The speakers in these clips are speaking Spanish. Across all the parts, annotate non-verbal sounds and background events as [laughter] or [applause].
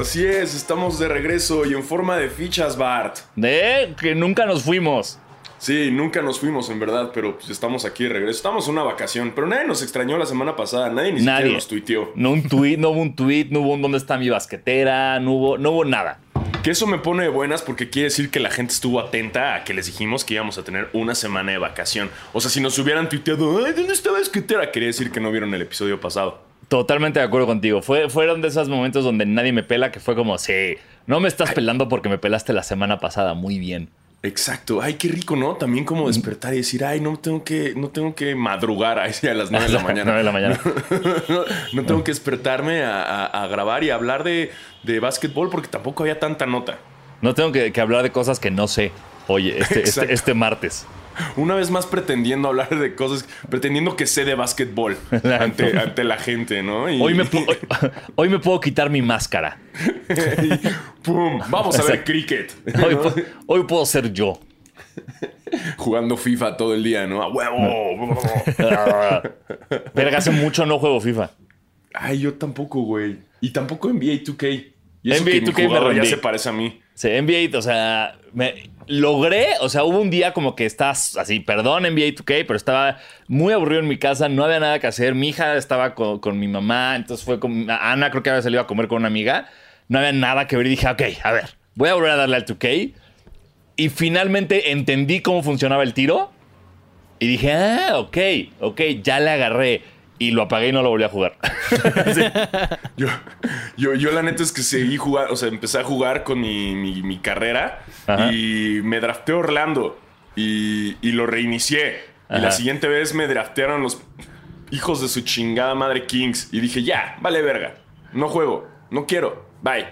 así es, estamos de regreso y en forma de fichas, Bart. De que nunca nos fuimos. Sí, nunca nos fuimos en verdad, pero pues estamos aquí de regreso. Estamos en una vacación, pero nadie nos extrañó la semana pasada, nadie ni Nadie. siquiera nos tuiteó. No un tweet, no hubo un tweet, no hubo un dónde está mi basquetera, no hubo, no hubo nada. Que eso me pone de buenas porque quiere decir que la gente estuvo atenta a que les dijimos que íbamos a tener una semana de vacación. O sea, si nos hubieran tuiteado, ay, ¿dónde está basquetera? Quería decir que no vieron el episodio pasado. Totalmente de acuerdo contigo. Fue, fueron de esos momentos donde nadie me pela, que fue como, sí, no me estás pelando porque me pelaste la semana pasada. Muy bien. Exacto. Ay, qué rico, ¿no? También como despertar y decir, ay, no tengo que, no tengo que madrugar [laughs] ahí a las 9 [laughs] de la mañana. 9 de la mañana. [laughs] no, no tengo que despertarme a, a- a grabar y a hablar de, de básquetbol porque tampoco había tanta nota. No tengo que, que hablar de cosas que no sé. Oye, este, este, este martes. Una vez más pretendiendo hablar de cosas, pretendiendo que sé de básquetbol [laughs] ante, ante la gente, ¿no? Y- Hoy me, [laughs] hoy, hoy me puedo quitar mi máscara. y ¡pum! Vamos a ver cricket. Hoy, ¿no? pu- hoy puedo ser yo. Jugando FIFA todo el día, ¿no? ¡A huevo! [laughs] Verga, hace mucho no juego FIFA. Ay, yo tampoco, güey. Y tampoco NBA 2K. Y eso NBA que mi 2K me ya se parece a mí. Sí, NBA, o sea, me logré, o sea, hubo un día como que estás así, perdón NBA 2K, pero estaba muy aburrido en mi casa, no había nada que hacer, mi hija estaba con, con mi mamá, entonces fue con Ana, creo que había salido a comer con una amiga, no había nada que ver y dije, ok, a ver, voy a volver a darle al 2K y finalmente entendí cómo funcionaba el tiro y dije, ah, ok, ok, ya le agarré y lo apagué y no lo volví a jugar. [laughs] Yo, yo, yo la neta es que seguí jugando, o sea, empecé a jugar con mi, mi- mi carrera Ajá. y me drafté Orlando y, y lo reinicié. Y la siguiente vez me draftearon los hijos de su chingada madre Kings. Y dije, ya, vale verga, no juego, no quiero, bye.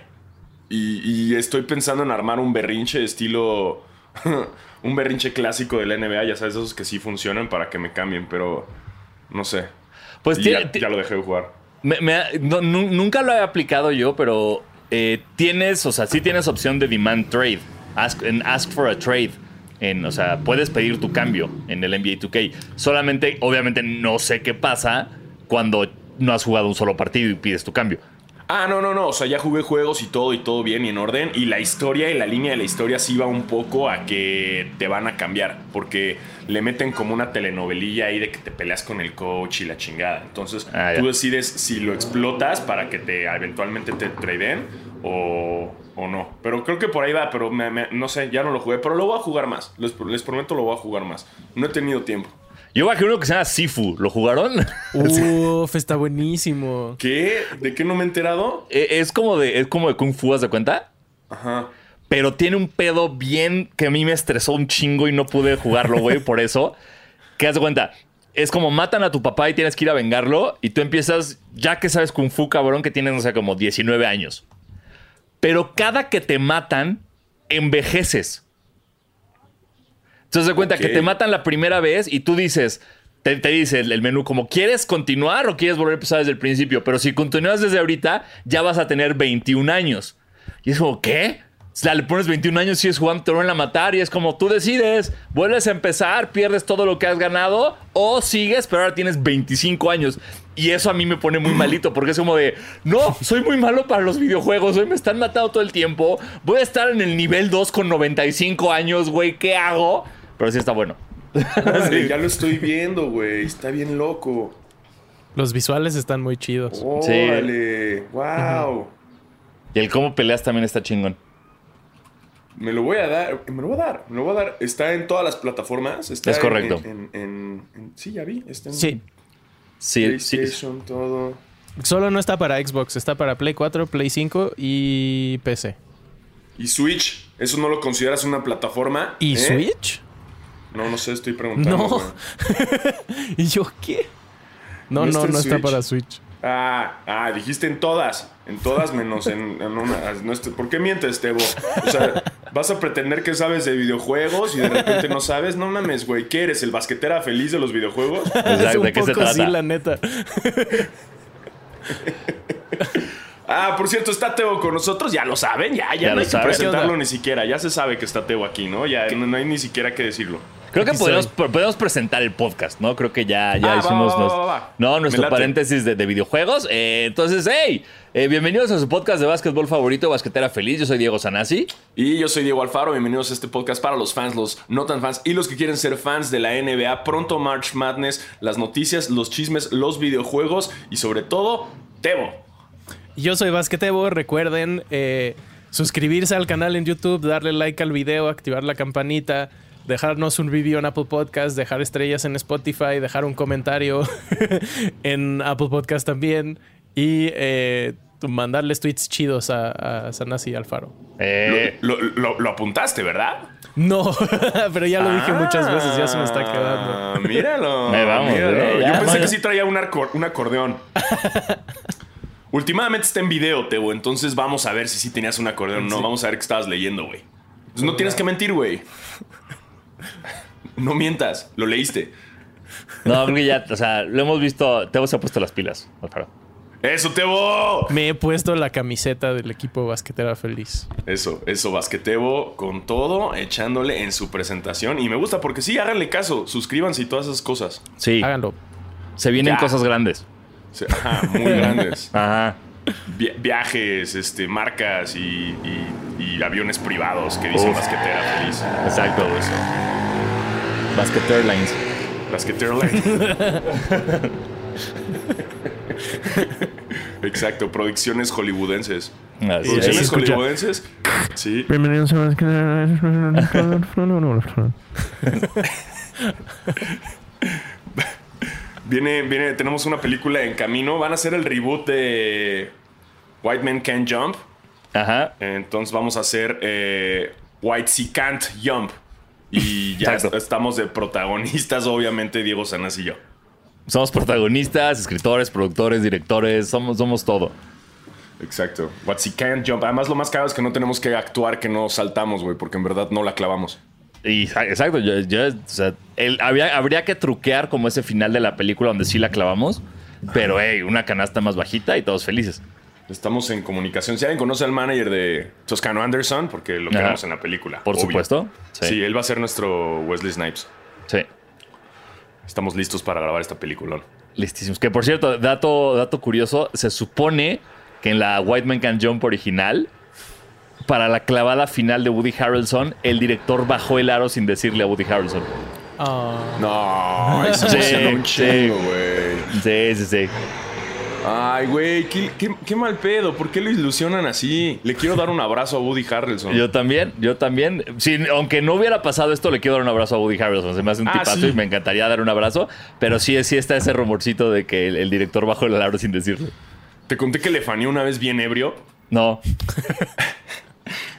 Y, y estoy pensando en armar un berrinche de estilo, [laughs] un berrinche clásico de la NBA, ya sabes, esos que sí funcionan para que me cambien, pero no sé. Pues tiene- ya, ya lo dejé de jugar. Me- me ha- no, nu- nunca lo he aplicado yo, pero eh, tienes, o sea, sí tienes opción de demand trade. Ask, en ask for a trade. En, o sea, puedes pedir tu cambio en el NBA 2K. Solamente, obviamente, no sé qué pasa cuando no has jugado un solo partido y pides tu cambio. Ah, no, no, no. O sea, ya jugué juegos y todo y todo bien y en orden. Y la historia y la línea de la historia sí va un poco a que te van a cambiar. Porque le meten como una telenovelilla ahí de que te peleas con el coach y la chingada. Entonces Ah, tú decides si lo explotas para que te eventualmente te traden o, o no. Pero creo que por ahí va, pero me- me- no sé, ya no lo jugué. Pero lo voy a jugar más. Les, les prometo lo voy a jugar más. No he tenido tiempo. Yo bajé uno que se llama Sifu. ¿Lo jugaron? [laughs] Uf, [laughs] está buenísimo. ¿Qué? ¿De qué no me he enterado? Eh, es, como de, es como de Kung Fu, ¿haz de cuenta? Ajá. Pero tiene un pedo bien que a mí me estresó un chingo y no pude jugarlo, güey, por eso. ¿Qué haz de cuenta? Es como matan a tu papá y tienes que ir a vengarlo y tú empiezas, ya que sabes Kung Fu, cabrón, que tienes, no sé, como 19 años. Pero cada que te matan, envejeces. Entonces, de cuenta que te matan la primera vez y tú dices, te, te dice el, el menú como, ¿quieres continuar o quieres volver a empezar desde el principio? Pero si continúas desde ahorita, ya vas a tener 21 años. Y es como, ¿qué? Le pones 21 años y sigues jugando, te vuelven a matar y es como tú decides, vuelves a empezar, pierdes todo lo que has ganado o sigues, pero ahora tienes 25 años. Y eso a mí me pone muy [clears throat] malito porque es como de, no, soy muy malo para los videojuegos, hoy me están matando todo el tiempo, voy a estar en el nivel 2 con 95 años, güey, ¿qué hago? Pero sí está bueno. Órale, [laughs] Ya lo estoy viendo, güey. Está bien loco. Los visuales están muy chidos. Órale, wow. Y el cómo peleas también está chingón. Me lo voy a dar, me lo voy a dar, me lo voy a dar. Está en todas las plataformas. Está Es en- correcto. En, en- en- sí, ya vi. Está en Sí, Sí, sí. PlayStation, todo. solo no está para Xbox, está para Play 4, Play 5 y PC. Y Switch, ¿eso no lo consideras una plataforma? ¿Y ¿Eh? Switch? No, no sé, estoy preguntando. No. [laughs] ¿Y yo qué? No, No no, está no, para Switch. Ah, ah, dijiste en todas. En todas menos en, en una. no est- ¿Por qué mientes, Tebo? O sea, vas a pretender que sabes de videojuegos y de repente no sabes. No mames, güey. ¿Qué eres? ¿El basquetera feliz de los videojuegos? [laughs] Exacto, ¿de qué se poco sí, trata? la neta. [laughs] Ah, por cierto, está Teo con nosotros, ya lo saben, ya, ya, Ya no lo hay que saben. presentarlo ni siquiera, ya se sabe que está Teo aquí, ¿no? Ya no, no hay ni siquiera que decirlo. Creo que podemos, presentar el podcast, ¿no? Creo que ya, ya Ah, hicimos va, nos- va, va. no, nuestro paréntesis de, de videojuegos. Eh, entonces, hey, eh, bienvenidos a su podcast de básquetbol favorito, Basquetera Feliz. Yo soy Diego Sanasi. Y yo soy Diego Alfaro, bienvenidos a este podcast para los fans, los no tan fans y los que quieren ser fans de la NBA. Pronto March Madness, las noticias, los chismes, los videojuegos y sobre todo, Tebo. Yo soy Basquetebo. Recuerden eh, suscribirse al canal en YouTube, darle like al video, activar la campanita, dejarnos un review en Apple Podcast, dejar estrellas en Spotify, dejar un comentario [laughs] en Apple Podcast también y eh, mandarles tweets chidos a, a Sanasi y Alfaro. Eh, Lo, lo- lo- lo apuntaste, ¿verdad? No, [laughs] pero ya lo dije muchas veces, ya se me está quedando. Ah, Míralo. [laughs] Ahí vamos, míralo. eh, ya, Yo pensé vaya. que sí traía un, arco- un acordeón. Últimamente está en video, Tebo, entonces vamos a ver si sí tenías un acordeón o no. Vamos a ver qué estabas leyendo, güey. Pues no tienes que mentir, güey. [laughs] No mientas, lo leíste. no, creo que ya, o sea, lo hemos visto. Teo se ha puesto las pilas, Alfaro. ¡Eso, Tebo! Me he puesto la camiseta del equipo Basquetera Feliz. Eso, eso, Basquetebo con todo, echándole en su presentación. Y me gusta porque sí, háganle caso, suscríbanse y todas esas cosas. Sí, Háganlo. se vienen Ya. cosas grandes. Sí, Ajá, muy grandes. [laughs] Ajá. Vi- viajes, este, marcas y, y- y aviones privados que dicen Uf. basquetera feliz. Exacto. Todo eso. Basket Airlines. Basquetera Line. [laughs] Exacto, producciones hollywoodenses. Así Sí, es. Producciones hollywoodenses. Sí. Bienvenidos a [laughs] [laughs] Viene, viene, tenemos una película en camino. Van a hacer el reboot de White Men Can't Jump. Ajá. Entonces vamos a hacer eh, White Sea Can't Jump. Y ya est- estamos de protagonistas, obviamente, Diego Sanas y yo. Somos protagonistas, escritores, productores, directores, somos, somos todo. Exacto. What Sea Can't Jump. Además, lo más caro es que no tenemos que actuar que no saltamos, güey, porque en verdad no la clavamos. Y exacto, yo, yo, o sea, el- había- habría que truquear como ese final de la película donde sí la clavamos, pero hey, una canasta más bajita y todos felices. Estamos en comunicación. Si alguien conoce al manager de Toscano Anderson, porque lo queremos en la película. Por obvio. supuesto. Sí. Sí. él va a ser nuestro Wesley Snipes. Sí. Estamos listos para grabar esta película. Listísimos. Que por cierto, dato, dato curioso, se supone que en la White Man Can Jump original, para la clavada final de Woody Harrelson, el director bajó el aro sin decirle a Woody Harrelson. Ah, No, eso Sí, un chingo, güey. Sí, sí, sí. Ay, güey, qué, qué- qué mal pedo. ¿Por qué lo ilusionan así? Le quiero dar un abrazo a Woody Harrelson. Yo también, yo también. Sí, aunque no hubiera pasado esto, le quiero dar un abrazo a Woody Harrelson. Se me hace un Ah, tipazo sí. y me encantaría dar un abrazo. Pero sí, sí está ese rumorcito de que el, el director bajó el aro sin decirle. Te conté que le faneé una vez bien ebrio. No. [laughs]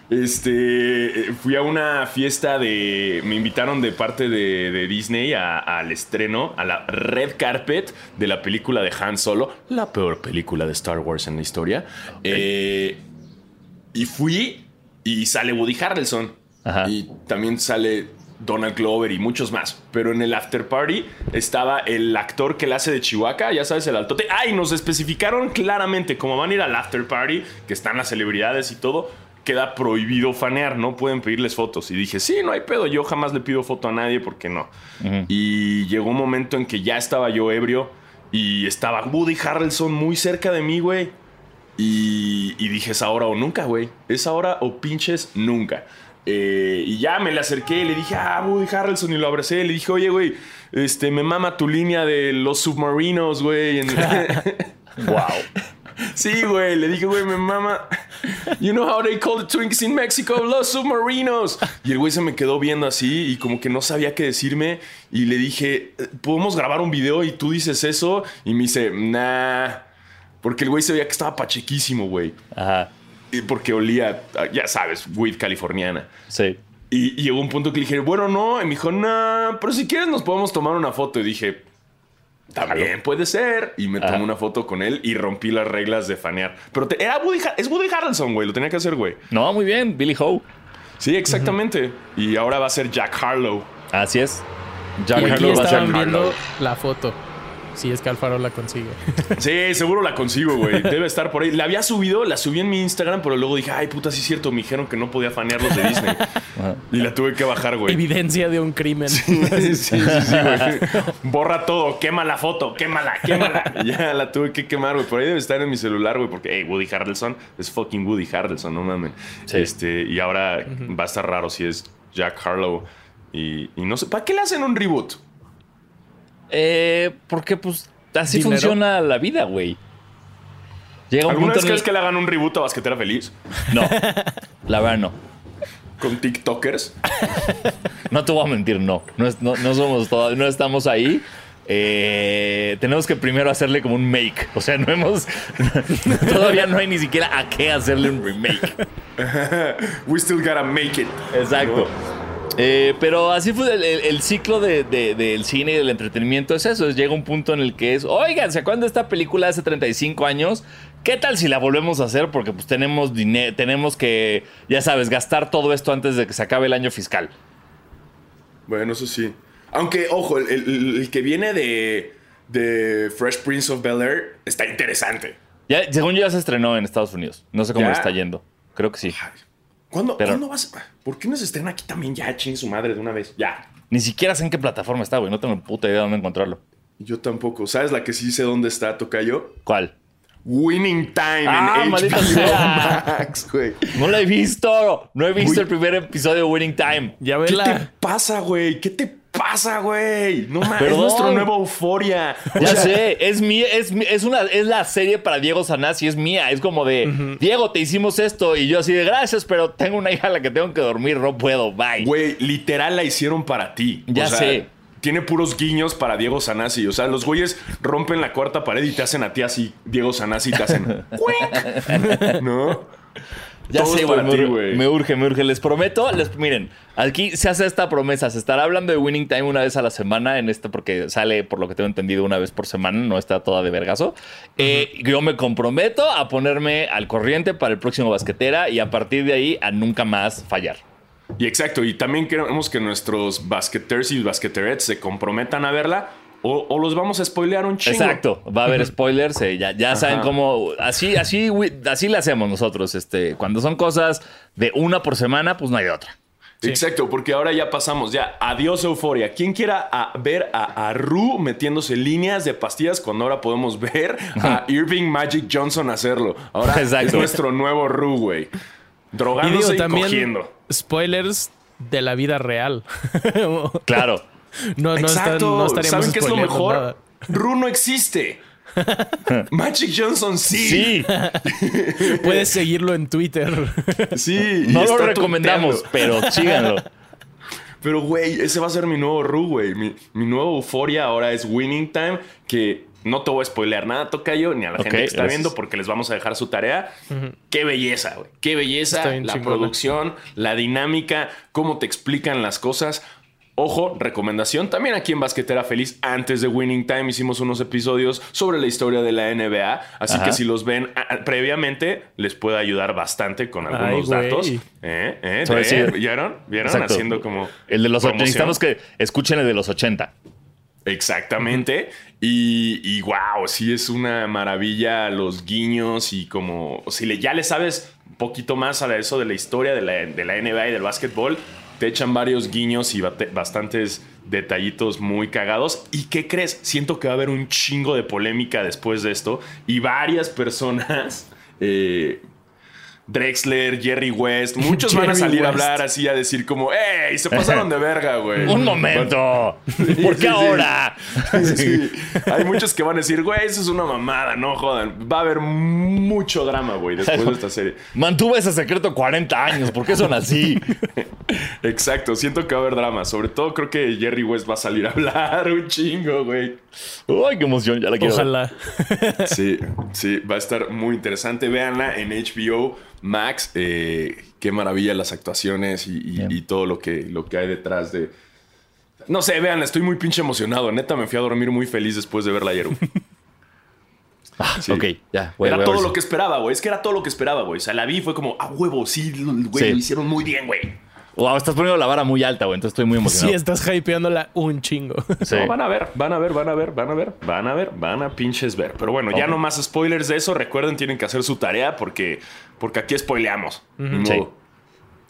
Este, eh, fui a una fiesta de, me invitaron de parte de, de Disney al estreno, a la red carpet de la película de Han Solo, la peor película de Star Wars en la historia. Eh, y fui y sale Woody Harrelson Ajá. y también sale Donald Glover y muchos más. Pero en el after party estaba el actor que le hace de Chihuahua, ya sabes, el altote. ¡Ay! Nos especificaron claramente cómo van a ir al after party, que están las celebridades y todo. Queda prohibido fanear, no pueden pedirles fotos. Y dije, sí, no hay pedo, yo jamás le pido foto a nadie porque no. Y llegó un momento en que ya estaba yo ebrio y estaba Woody Harrelson muy cerca de mí, güey. Y, y dije, es ahora o nunca, güey. Es ahora o pinches nunca. Eh, y ya me le acerqué y le dije, ah, Woody Harrelson, y lo abracé. Le dije, oye, güey, este, me mama tu línea de los submarinos, güey. [laughs] [laughs] Wow. Sí, güey, le dije, güey, me mama. You know how they call the Twinks in Mexico, los submarinos. Y el güey se me quedó viendo así y como que no sabía qué decirme. Y le dije, ¿podemos grabar un video y tú dices eso? Y me dice, nah. Porque el güey se veía que estaba pachequísimo, güey. Ajá. Y Porque olía, ya sabes, weed californiana. Sí. Y, y llegó un punto que le dije, bueno, no. Y me dijo, no, pero si quieres nos podemos tomar una foto. Y dije, también puede ser. Y me tomé Ajá. una foto con él y rompí las reglas de fanear. Pero te- era Woody, es Woody Harrelson, güey. Lo tenía que hacer, güey. No, muy bien, Billy Howe. Sí, exactamente. Y ahora va a ser Jack Harlow. Así es. Jack y aquí Harlow va a ser. viendo la foto. Si es que Alfaro la consigue. [laughs] Sí, seguro la consigo, güey. Debe estar por ahí. La había subido, la subí en mi Instagram, pero luego dije, ay, puta, sí es cierto. Me dijeron que no podía fanear los de Disney. y la tuve que bajar, güey. Evidencia de un crimen. Sí, sí, sí, güey. Borra todo, quema la foto, quémala, quémala. Y ya la tuve que quemar, güey. Por ahí debe estar en mi celular, güey, porque, hey, Woody Harrelson es fucking Woody Harrelson, no mames. Sí. Este, y ahora va a estar raro si es Jack Harlow. Y, y no sé, ¿para qué le hacen un reboot? Eh, porque pues así ¿Dinero? funciona la vida, güey. Llega un ¿Alguna punto vez el- crees que le hagan un reboot a Basquetera Feliz? No, la verdad no. Con TikTokers. [laughs] No te voy a mentir, no. No, es- no, no somos todas, no estamos ahí. Eh, tenemos que primero hacerle como un make. O sea, no hemos. [laughs] todavía no hay ni siquiera a qué hacerle un remake. [laughs] We still gotta make it. Exacto. Eh, pero así fue el, el- el ciclo de- de- del cine y del entretenimiento. Es eso. es llega un punto en el que es. Oigan, ¿se acuerdan de esta película hace 35 años? ¿Qué tal si la volvemos a hacer? Porque pues tenemos dinero. Tenemos que, ya sabes, gastar todo esto antes de que se acabe el año fiscal. Bueno, eso sí. Aunque, ojo, el, que viene de, de Fresh Prince of Bel Air está interesante. Ya, según yo ya se estrenó en Estados Unidos. No sé cómo ¿Ya? le está yendo. Creo que sí. Ay, ¿Cuándo, Pero- ¿cuándo vas? ¿Por qué no se estrena aquí también ya? Chin su madre de una vez. Ya. Ni siquiera sé en qué plataforma está, güey. No tengo puta idea de dónde encontrarlo. Yo tampoco. ¿Sabes la que sí sé dónde está, Tocayo? ¿Cuál? Winning Time Ah, en maldita HBO sea. Max, güey. No la he visto. No he visto Uy. el primer episodio de Winning Time. Ya ¿Qué te pasa, güey? ¿Qué te pasa, güey? No mames, es nuestro nuevo euforia. [laughs] Ya sé, es mía, es, mi- es una, es la serie para Diego Sanasi, es mía. Es como de Diego, te hicimos esto. Y yo así de gracias, pero tengo una hija a la que tengo que dormir, no puedo. Bye. Güey, literal la hicieron para ti. Ya O sea, sé. Tiene puros guiños para Diego Sanasi. O sea, los güeyes rompen la cuarta pared y te hacen a ti así, Diego Sanasi, y te hacen. [laughs] ¿No? Ya Todo sé, güey. Me, me urge, me urge. Les prometo, les, miren, aquí se hace esta promesa. Se estará hablando de Winning Time una vez a la semana en este, porque sale, por lo que tengo entendido, una vez por semana. No está toda de vergazo. Eh, yo me comprometo a ponerme al corriente para el próximo basquetera y a partir de ahí a nunca más fallar. Y exacto. Y también queremos que nuestros basqueters y basqueterets se comprometan a verla o, o los vamos a spoilear un chingo. Exacto, va a haber spoilers, eh, ya, ya saben cómo, así, así, así le hacemos nosotros, este, cuando son cosas de una por semana, pues no hay de otra. Sí. Exacto, porque ahora ya pasamos, ya, adiós euforia. ¿Quién quiera a ver a, a Ru metiéndose líneas de pastillas cuando ahora podemos ver a Irving Magic Johnson hacerlo? Ahora es Exacto. nuestro nuevo Ru, güey. Y Drogándose digo y, también cogiendo. spoilers de la vida real. Claro, no, no, están- Exacto. no estaríamos ¿Saben qué es lo mejor? nada. Ru no existe. [laughs] Magic Johnson sí. sí, [laughs] Puedes seguirlo en Twitter. Sí. no lo recomendamos, tuiteando. pero síganlo. [laughs] Pero, güey, ese va a ser mi nuevo Ru, güey. Mi, mi nuevo euforia ahora es Winning Time, que no te voy a spoilear nada, Tocayo, ni a la gente que está gracias. viendo, porque les vamos a dejar su tarea. Qué belleza, güey. Qué belleza. La chingona. producción, la dinámica, cómo te explican las cosas. Ojo, recomendación también aquí en Basquetera Feliz. Antes de Winning Time hicimos unos episodios sobre la historia de la NBA. Así Ajá. que si los ven ah, ah, previamente, les puede ayudar bastante con algunos datos. ¿Eh? ¿Eh? ¿Eh? ¿Vieron? ¿Vieron? Exacto. Haciendo como. El de los necesitamos que escuchen el de los 80. Exactamente. Y, y wow, sí es una maravilla los guiños y como si le, ya le sabes un poquito más a eso de la historia de la, de la NBA y del básquetbol, te echan varios guiños y bastantes detallitos muy cagados. ¿Y qué crees? Siento que va a haber un chingo de polémica después de esto y varias personas... [laughs] eh, Drexler, Jerry West, [laughs] muchos van a salir a hablar así a decir como, ¡Ey! Se pasaron de verga, güey. Un momento. [laughs] ¿Por qué sí. ahora? Sí. Hay muchos que van a decir, güey, eso es una mamada, no jodan. Va a haber mucho drama, güey, después de esta serie. [laughs] Mantuve ese secreto 40 años. ¿Por qué son así? Exacto, siento que va a haber drama. Sobre todo creo que Jerry West va a salir a hablar un chingo, güey. Uy, qué emoción. Ya la quiero. ver. Ojalá. [laughs] Sí, sí, va a estar muy interesante. Véanla en HBO Max. Eh, qué maravilla las actuaciones y, y- Bien. y todo lo que, lo que hay detrás de... No sé, véanla, estoy muy pinche emocionado. Neta, me fui a dormir muy feliz después de verla ayer. güey. [laughs] Sí. Ok, ya. voy- era voy todo lo que esperaba, güey. Es que era todo lo que esperaba, güey. O sea, la vi y fue como, a huevo, sí, güey, Sí. lo hicieron muy bien, güey. Wow, estás poniendo la vara muy alta, güey. Entonces estoy muy Sí, emocionado. estás hypeándola un chingo. Sí. No, van a ver, van a ver, van a ver, van a ver, van a ver, van a pinches ver. Pero bueno, ya no más spoilers de eso. Recuerden, tienen que hacer su tarea porque, porque aquí spoileamos. Sí.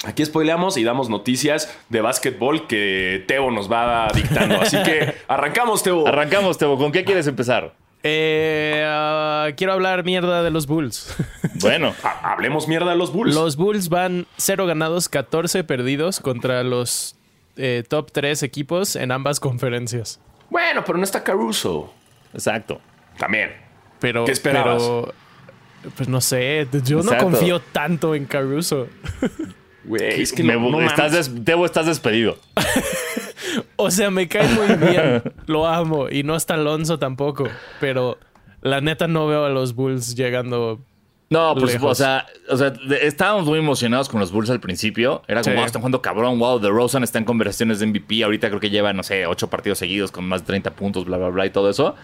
Aquí spoileamos y damos noticias de básquetbol que Teo nos va dictando. Así que [laughs] arrancamos, Teo. Arrancamos, Tebo. ¿Con qué quieres empezar? Eh, ah, quiero hablar mierda de los Bulls. [laughs] Bueno, Ha- hablemos mierda de los Bulls. Los Bulls van 0 ganados, 14 perdidos contra los eh, top 3 equipos en ambas conferencias. Bueno, pero no está Caruso. exacto. También. Pero, ¿Qué esperabas? pero, pues no sé, yo Exacto. no confío tanto en Caruso. [laughs] Güey, es que Me- no, no estás des- Tebo, estás despedido. [laughs] O sea, me cae muy bien, lo amo y no está Alonso tampoco, pero la neta no veo a los Bulls llegando. No, pues, Lejos. o sea, o sea, estábamos muy emocionados con los Bulls al principio. Era como, Sí. wow, están jugando cabrón, wow, The Rosen está en conversaciones de MVP. Ahorita creo que lleva, no sé, ocho partidos seguidos con más de 30 puntos, bla, bla, bla y todo eso.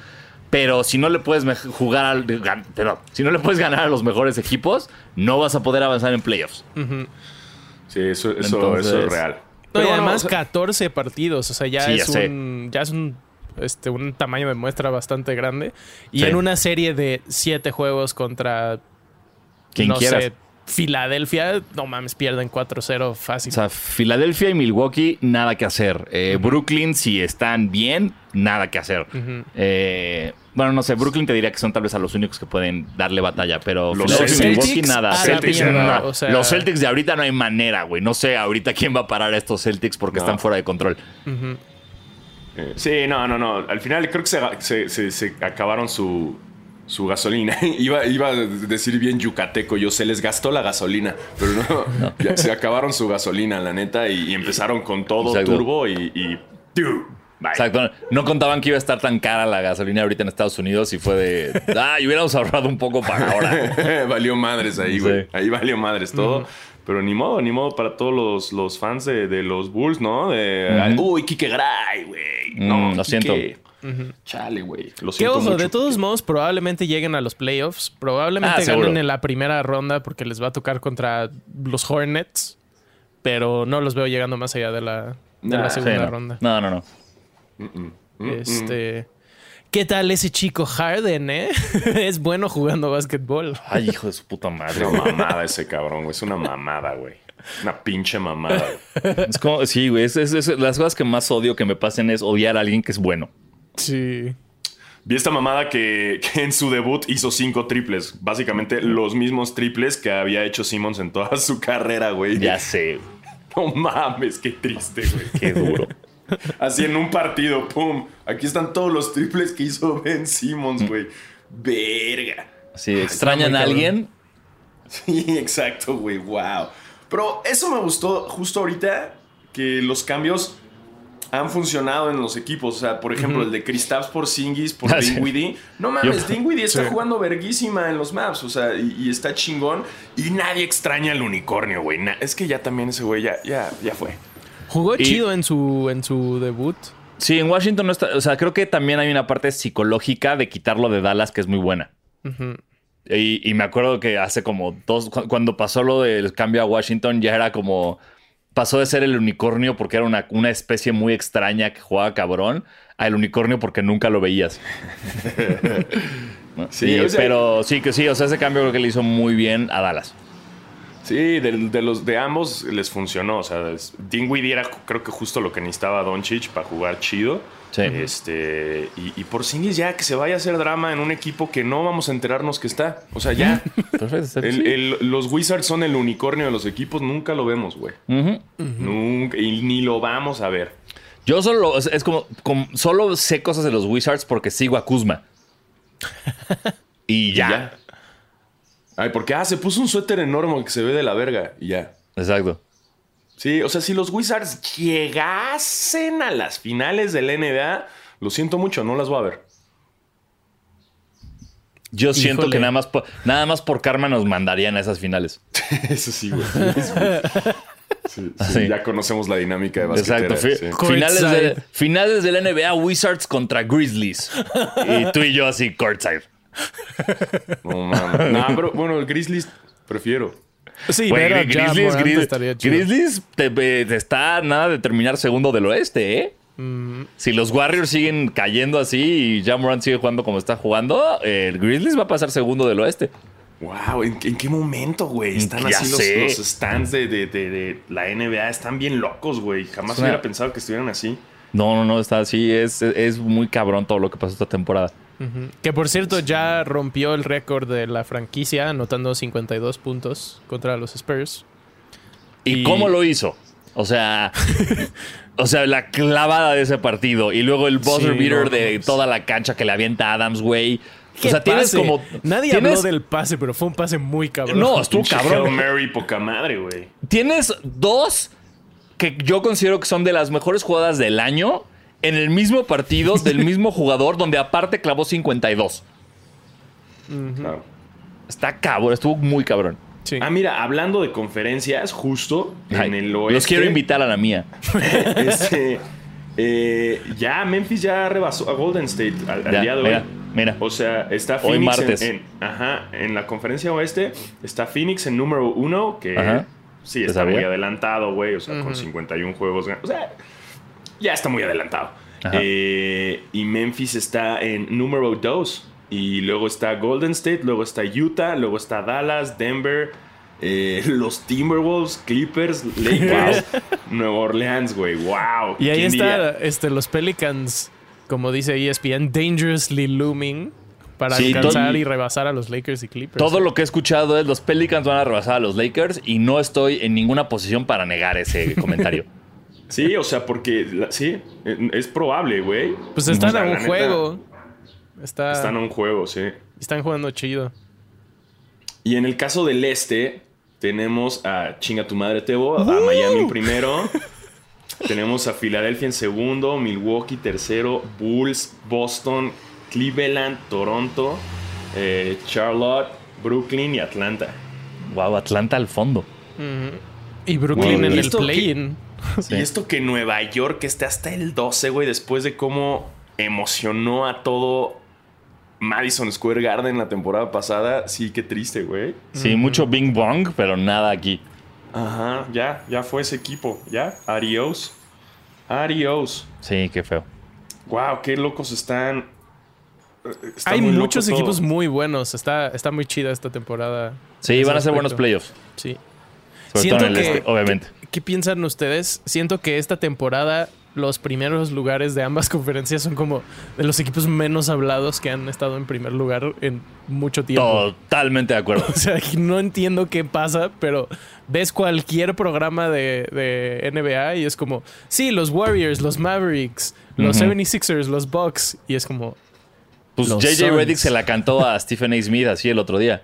Pero si no le puedes jugar al, perdón, si no le puedes ganar a los mejores equipos, no vas a poder avanzar en playoffs. Sí, eso, eso, Entonces- eso es real. Pero y bueno, además o sea, 14 partidos, o sea, ya Sí, es ya un ya es un este un tamaño de muestra bastante grande y Sí. en una serie de 7 juegos contra Quien no quieras. sé, Filadelfia, no mames, pierden 4-0 fácil. O sea, Filadelfia y Milwaukee, nada que hacer. Eh, Brooklyn, si están bien, nada que hacer. Eh, bueno, no sé, Brooklyn te diría que son tal vez a los únicos que pueden darle batalla, pero Los y Celtics Milwaukee, nada. Celtics, mierda, no. o sea- Los Celtics de ahorita no hay manera, güey. No sé ahorita quién va a parar a estos Celtics porque No. están fuera de control. eh, sí, no, no, no. Al final creo que se, se- se- se acabaron su, su gasolina. [laughs] iba, iba a decir bien yucateco. Yo se les gastó la gasolina. Pero [laughs] no, ya se acabaron su gasolina, la neta. Y, y empezaron con todo Exacto. turbo y. y. Exacto. No contaban que iba a estar tan cara la gasolina ahorita en Estados Unidos y fue de. [laughs] Ah, y hubiéramos ahorrado un poco para ahora. valió madres ahí, Sí. güey. Ahí valió madres todo. Pero ni modo, ni modo para todos los, los fans de, de los Bulls, ¿no? De, Uy, Kike Gray, güey. No, Mm, lo siento. Quique. Chale, güey. Siento ojo, mucho, de todos modos, probablemente lleguen a los playoffs. Probablemente Ah, ganen en la primera ronda porque les va a tocar contra los Hornets. Pero no los veo llegando más allá de la, de Nah, la sí, Sí, segunda no. ronda. no, no, no. Este. ¿Qué tal ese chico Harden, eh? [laughs] es bueno jugando básquetbol. Ay, hijo de su puta madre. Es una mamada ese cabrón, güey. Es una mamada, güey. Una pinche mamada, güey. Es como, sí, güey. es- es- es- las cosas que más odio que me pasen es odiar a alguien que es bueno. Sí. Vi esta mamada que, que en su debut hizo cinco triples. Básicamente los mismos triples que había hecho Simmons en toda su carrera, güey. Ya sé. [laughs] No mames, qué triste, güey. Qué duro. Así en un partido, pum. Aquí están todos los triples que hizo Ben Simmons, güey. Verga. Sí, extrañan a alguien. Sí, [laughs] exacto, güey. Wow. Pero eso me gustó justo ahorita que los cambios han funcionado en los equipos. O sea, por ejemplo, el de Kristaps por Singis, por Ah, sí. Dinwiddie. No mames, [laughs] Yo- Dinwiddie está Sí. jugando verguísima en los maps. O sea, y, y está chingón. Y nadie extraña al unicornio, güey. Es que ya también ese güey ya, ya, ya fue. Jugó Y- chido en su, en su debut. Sí, en Washington no está. O sea, creo que también hay una parte psicológica de quitarlo de Dallas que es muy buena. y, y me acuerdo que hace como dos. cu- Cuando pasó lo del cambio a Washington, ya era como. Pasó de ser el unicornio porque era una, una especie muy extraña que jugaba cabrón al unicornio porque nunca lo veías. [laughs] ¿No? Sí, Y- o sea- pero sí, que sí, o sea, ese cambio creo que le hizo muy bien a Dallas. Sí, de, de los de ambos les funcionó. O sea, Dinwiddie era creo que justo lo que necesitaba Doncic para jugar chido. Sí. Este, y, y por Singis ya que se vaya a hacer drama en un equipo que no vamos a enterarnos que está. O sea, ya. [laughs] Perfecto. El- sí. el- los Wizards son el unicornio de los equipos. Nunca lo vemos, güey. Nunca. Y ni lo vamos a ver. Yo solo, es es como, como- solo sé cosas de los Wizards porque sigo a Kuzma. [laughs] y ya. Y ya. Ay, porque ah, se puso un suéter enorme que se ve de la verga. Y ya. Exacto. Sí, o sea, si los Wizards llegasen a las finales del NBA, lo siento mucho, no las voy a ver. Yo siento Híjole. que nada más, por, nada más por karma nos mandarían a esas finales. [laughs] Eso sí, güey. Sí, sí, Sí. Ya conocemos la dinámica de Exacto. basquetera. Fi- sí. Courtside. finales, de, finales del NBA, Wizards contra Grizzlies. y tú y yo así, courtside. [laughs] No mames. [laughs] No, pero bueno, el Grizzlies prefiero. Sí, Güey, ver a Gri- Ja Grizzlies, Morant Grizz- estaría chido. Grizzlies te, te está nada de terminar segundo del oeste, ¿eh? Mm, Si los Warriors siguen cayendo así y Ja Morant sigue jugando como está jugando, el Grizzlies va a pasar segundo del oeste. Wow, ¿en, en qué momento, güey? Están Ya así los, stands de, de- de- de la NBA. Están bien locos, güey. Jamás Es una- hubiera pensado que estuvieran así. No, no, no, está así. Es, es muy cabrón todo lo que pasó esta temporada. Que por cierto, ya rompió el récord de la franquicia, anotando 52 puntos contra los Spurs. ¿Y, Y- cómo lo hizo? O sea, [laughs] o sea, la clavada de ese partido y luego el buzzer Sí, beater no, de toda la cancha que le avienta Adams, güey. O ¿Qué sea, tienes pase? como. Nadie tienes- habló del pase, pero fue un pase muy cabrón. No, estuvo cabrón. Mary, poca madre, güey. Tienes dos que yo considero que son de las mejores jugadas del año en el mismo partido del [laughs] mismo jugador, donde aparte clavó 52. Claro. Está cabrón, estuvo muy cabrón. Sí. Ah, mira, hablando de conferencias, justo Ay, en el oeste. los quiero invitar a la mía. [laughs] este, eh, ya Memphis ya rebasó a Golden State al, al Ya, día de hoy. mira, mira. O sea, está Hoy Phoenix martes. En, en- ajá, en la conferencia oeste. Está Phoenix en número uno, que Ajá. sí, ¿Te está sabía? muy adelantado, güey. O sea, con 51 juegos. O sea, ya está muy adelantado. Eh, y Memphis está en número dos. Y luego está Golden State, luego está Utah, luego está Dallas, Denver, eh, [laughs] los Timberwolves, Clippers, Lakers, [laughs] Nueva Orleans, güey. ¡Wow! y ahí ¿Quién está este, los Pelicans, como dice ESPN, dangerously looming para Sí, alcanzar y rebasar a los Lakers y Clippers. Todo lo que he escuchado es los Pelicans van a rebasar a los Lakers y no estoy en ninguna posición para negar ese comentario. [laughs] Sí, o sea, porque la- sí, es probable, güey. Pues están O sea, a un neta, juego. Está, Están a un juego, sí. están jugando chido. Y en el caso del este, tenemos a Chinga tu madre Tebo, a Miami en primero. [laughs] tenemos a Filadelfia en segundo, Milwaukee tercero, Bulls, Boston, Cleveland, Toronto, eh, Charlotte, Brooklyn y Atlanta. wow, Atlanta al fondo. Y Brooklyn Wow. en el play-in. [laughs] Sí. Y esto que Nueva York esté hasta el 12, güey, después de cómo emocionó a todo Madison Square Garden la temporada pasada. Sí, qué triste, güey. Sí, mucho Bing Bong, pero nada aquí. Ajá, ya, ya fue ese equipo. Ya, adiós. Adiós. Sí, qué feo. Wow, qué locos están. Está Hay muchos todo. equipos muy buenos. Está, está muy chida esta temporada. Sí, van a ser aspecto. buenos playoffs. Sí. Sobre Siento todo en el que- este, obviamente. ¿Qué piensan ustedes? Siento que esta temporada los primeros lugares de ambas [laughs] conferencias son como de los equipos menos hablados que han estado en primer lugar en mucho tiempo. Totalmente de acuerdo. [laughs] O sea, no entiendo qué pasa, pero ves cualquier programa de, de NBA y es como, sí, los Warriors, los Mavericks, los Ujú. 76ers, los Bucks, y es como, Pues JJ. Reddick se la cantó a Stephen A. Smith así el otro día.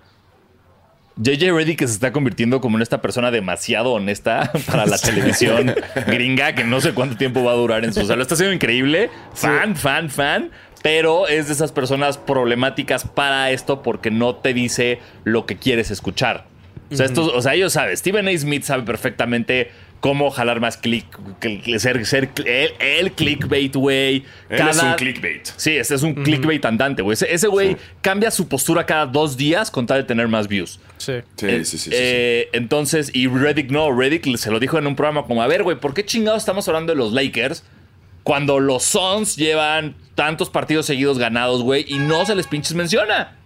JJ Reddick se está convirtiendo como en esta persona demasiado honesta [laughs] para la televisión [laughs] gringa que no sé cuánto tiempo va a durar en su sala. Está siendo increíble. Fan, fan, fan. Pero es de esas personas problemáticas para esto porque no te dice lo que quieres escuchar. O sea, estos, o sea, ellos saben. Stephen A. Smith sabe perfectamente cómo jalar más click, cl- ser, ser el, el clickbait, güey. Él es un clickbait. Sí, este es un clickbait andante, güey. Ese güey cambia su postura cada dos días con tal de tener más views. sí. Sí, Eh, sí, sí. sí, eh, Entonces, y Reddick no, Reddick se lo dijo en un programa como, a ver, güey, ¿por qué chingados estamos hablando de los Lakers cuando los Suns llevan tantos partidos seguidos ganados, güey, y no se les pinches menciona?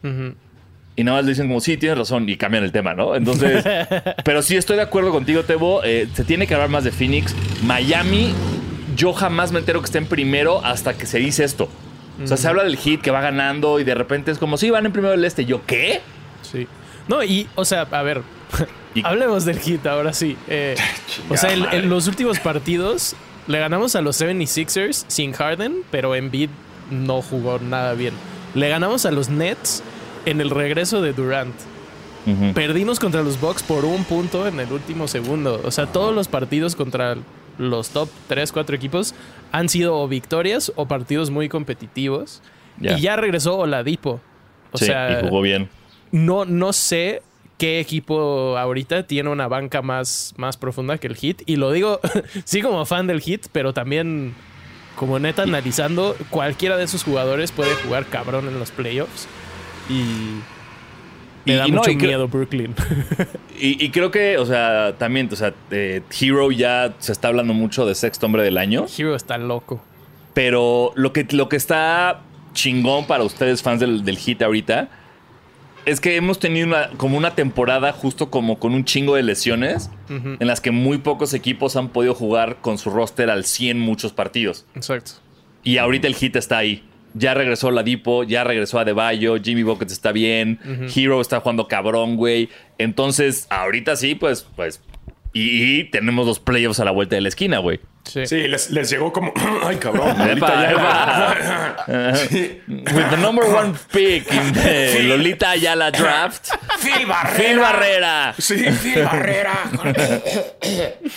Y nada más le dicen como, sí, tienes razón, y cambian el tema, ¿no? Entonces, [laughs] pero sí estoy de acuerdo contigo, Tebo. eh, se tiene que hablar más de Phoenix. Miami, yo jamás me entero que estén primero hasta que se dice esto. O sea, se habla del hit que va ganando y de repente es como, sí, van en primero del este. Yo, ¿qué? Sí. No, y, o sea, a ver, Y- [laughs] hablemos del hit ahora sí. Eh, o sea, en los últimos partidos le ganamos a los 76ers sin Harden, pero Embiid no jugó nada bien. Le ganamos a los Nets en el regreso de Durant. Perdimos contra los Bucks por un punto en el último segundo. O sea, todos los partidos contra los top 3, 4 equipos han sido o victorias o partidos muy competitivos. Y ya regresó Oladipo. O sí, sea, y jugó bien. no, no sé qué equipo ahorita tiene una banca más, más profunda que el Hit. Y lo digo, [laughs] sí como fan del Hit, pero también como neta analizando, cualquiera de esos jugadores puede jugar cabrón en los playoffs. Y Me da y no, mucho y miedo Brooklyn. [laughs] Y, creo que, o sea, también, o sea, eh, Hero ya se está hablando mucho de sexto hombre del año. Hero está loco. Pero lo que, lo que está chingón para ustedes, fans del, del Hit ahorita, es que hemos tenido una, como una temporada justo como con un chingo de lesiones, en las que muy pocos equipos han podido jugar con su roster al 100 muchos partidos. Exacto. Y ahorita el Hit está ahí. Ya regresó Ladipo, ya regresó Adebayo, Jimmy Buckets está bien, Hero está jugando cabrón, güey. Entonces, ahorita sí, pues, pues. Y, y tenemos los playoffs a la vuelta de la esquina, güey. Sí. Sí, les, les llegó como. [clears throat] Ay, cabrón. Lolita. Ayala. Sí. With the number one pick in the [laughs] Lolita Ayala draft, Phil Barrera. Phil Barrera. Sí, Phil Barrera.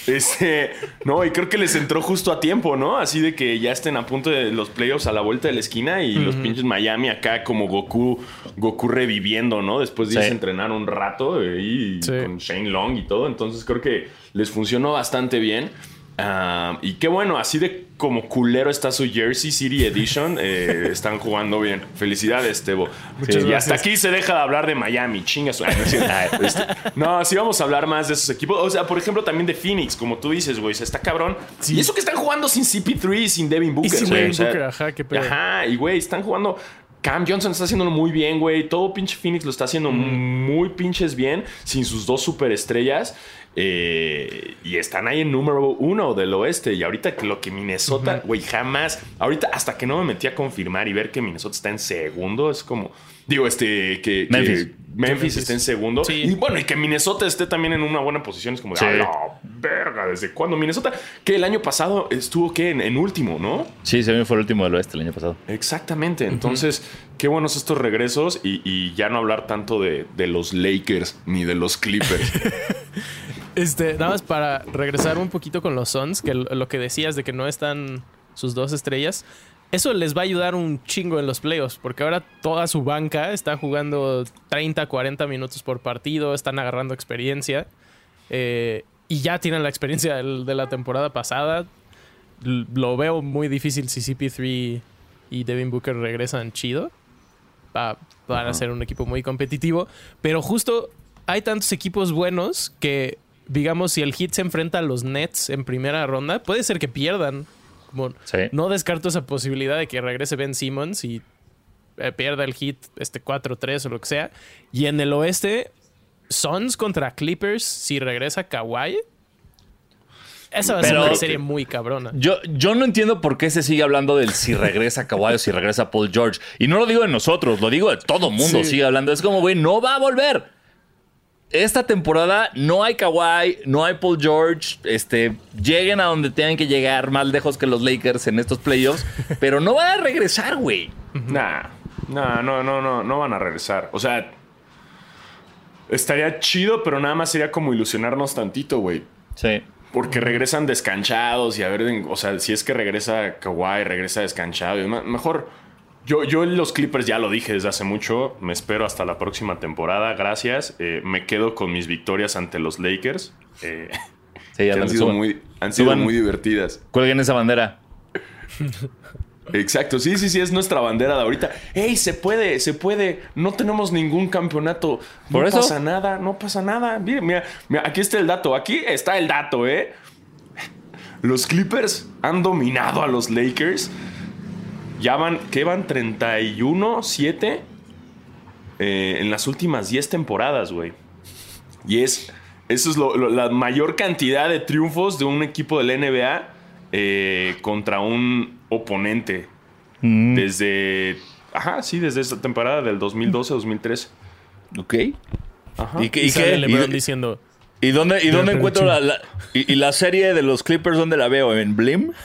Este, no, y creo que les entró justo a tiempo, ¿no? Así de que ya estén a punto de los playoffs a la vuelta de la esquina y los pinches Miami acá como Goku, Goku reviviendo, ¿no? Después de Sí. irse a entrenar un rato eh, y Sí. con Shane Long y todo. Entonces creo que les funcionó bastante bien. Y qué bueno, así de como culero está su Jersey City Edition, eh, [laughs] están jugando bien. Felicidades, Tebo. Muchas y hasta aquí se deja de hablar de Miami, chingas. [laughs] Este, no, sí vamos a hablar más de esos equipos. O sea, por ejemplo, también de Phoenix, como tú dices, güey, se está cabrón. Y eso que están jugando sin CP3 y sin Devin Booker. Y sin güey, Devin o sea, Booker, ajá, qué pedo. Ajá, y güey, están jugando. Cam Johnson está haciéndolo muy bien, güey. Todo pinche Phoenix lo está haciendo muy pinches bien, sin sus dos superestrellas. Eh, y están ahí en número uno del oeste. Y ahorita lo que Minnesota, güey, jamás. Ahorita, hasta que no me metí a confirmar y ver que Minnesota está en segundo, es como. Digo, este, que, que Memphis. Esté en segundo. Sí. Y bueno, y que Minnesota esté también en una buena posición. Es como de, Sí. "A la verga, ¿desde cuándo? Minnesota, que el año pasado estuvo, que en, en último, ¿no? Sí, se me fue el último del oeste el año pasado. Exactamente. Entonces, qué buenos estos regresos y, y ya no hablar tanto de, de los Lakers ni de los Clippers. [laughs] Este, nada más para regresar un poquito con los Suns, que lo que decías de que no están sus dos estrellas, eso les va a ayudar un chingo en los playoffs, porque ahora toda su banca está jugando 30, 40 minutos por partido, están agarrando experiencia eh, y ya tienen la experiencia de la temporada pasada. Lo veo muy difícil si CP3 y Devin Booker regresan chido. Va, van a ser un equipo muy competitivo. Pero justo hay tantos equipos buenos que, digamos, si el Heat se enfrenta a los Nets en primera ronda, puede ser que pierdan. Como, Sí. No descarto esa posibilidad de que regrese Ben Simmons y eh, pierda el Heat este 4-3 o lo que sea. Y en el oeste, Suns contra Clippers, si regresa Kawhi. Esa va a ser una serie muy cabrona. Yo, yo no entiendo por qué se sigue hablando del si regresa Kawhi o si regresa Paul George. Y no lo digo de nosotros, lo digo de todo mundo. Sí. Sigue hablando. Es como, güey, no va a volver. Esta temporada no hay Kawhi, no hay Paul George. Este, lleguen a donde tengan que llegar, más lejos que los Lakers en estos playoffs. [laughs] pero no van a regresar, güey. nah, nah, no, no, no, no van a regresar. O sea, estaría chido, pero nada más sería como ilusionarnos tantito, güey. Sí. Porque regresan descanchados y a ver, o sea, si es que regresa Kawhi, regresa descanchado. y Mejor, yo, yo en los Clippers ya lo dije desde hace mucho. Me espero hasta la próxima temporada. Gracias. Eh, me quedo con mis victorias ante los Lakers. eh, [laughs] Sí, han sido, suban. muy, han sido Suban. muy divertidas. Cuelguen esa bandera. Exacto, sí, sí, sí, es nuestra bandera de ahorita. ¡Ey, se puede, se puede! No tenemos ningún campeonato. ¿Por no eso? pasa nada, no pasa nada. Mira, mira, mira, aquí está el dato, aquí está el dato, ¿eh? Los Clippers han dominado a los Lakers. Ya van, ¿qué van? 31-7 eh, en las últimas 10 temporadas, güey. Y es, eso es lo- lo- la mayor cantidad de triunfos de un equipo del NBA eh, contra un oponente. Desde, ajá, sí, desde esta temporada del 2012-2013. Ok. Ajá. ¿Y, qué- Y, y sale qué? LeBron ¿Y- diciendo, ¿Y dónde, y dónde encuentro la, la- y, y la serie de los Clippers? ¿Dónde la veo? ¿En Blim? [laughs]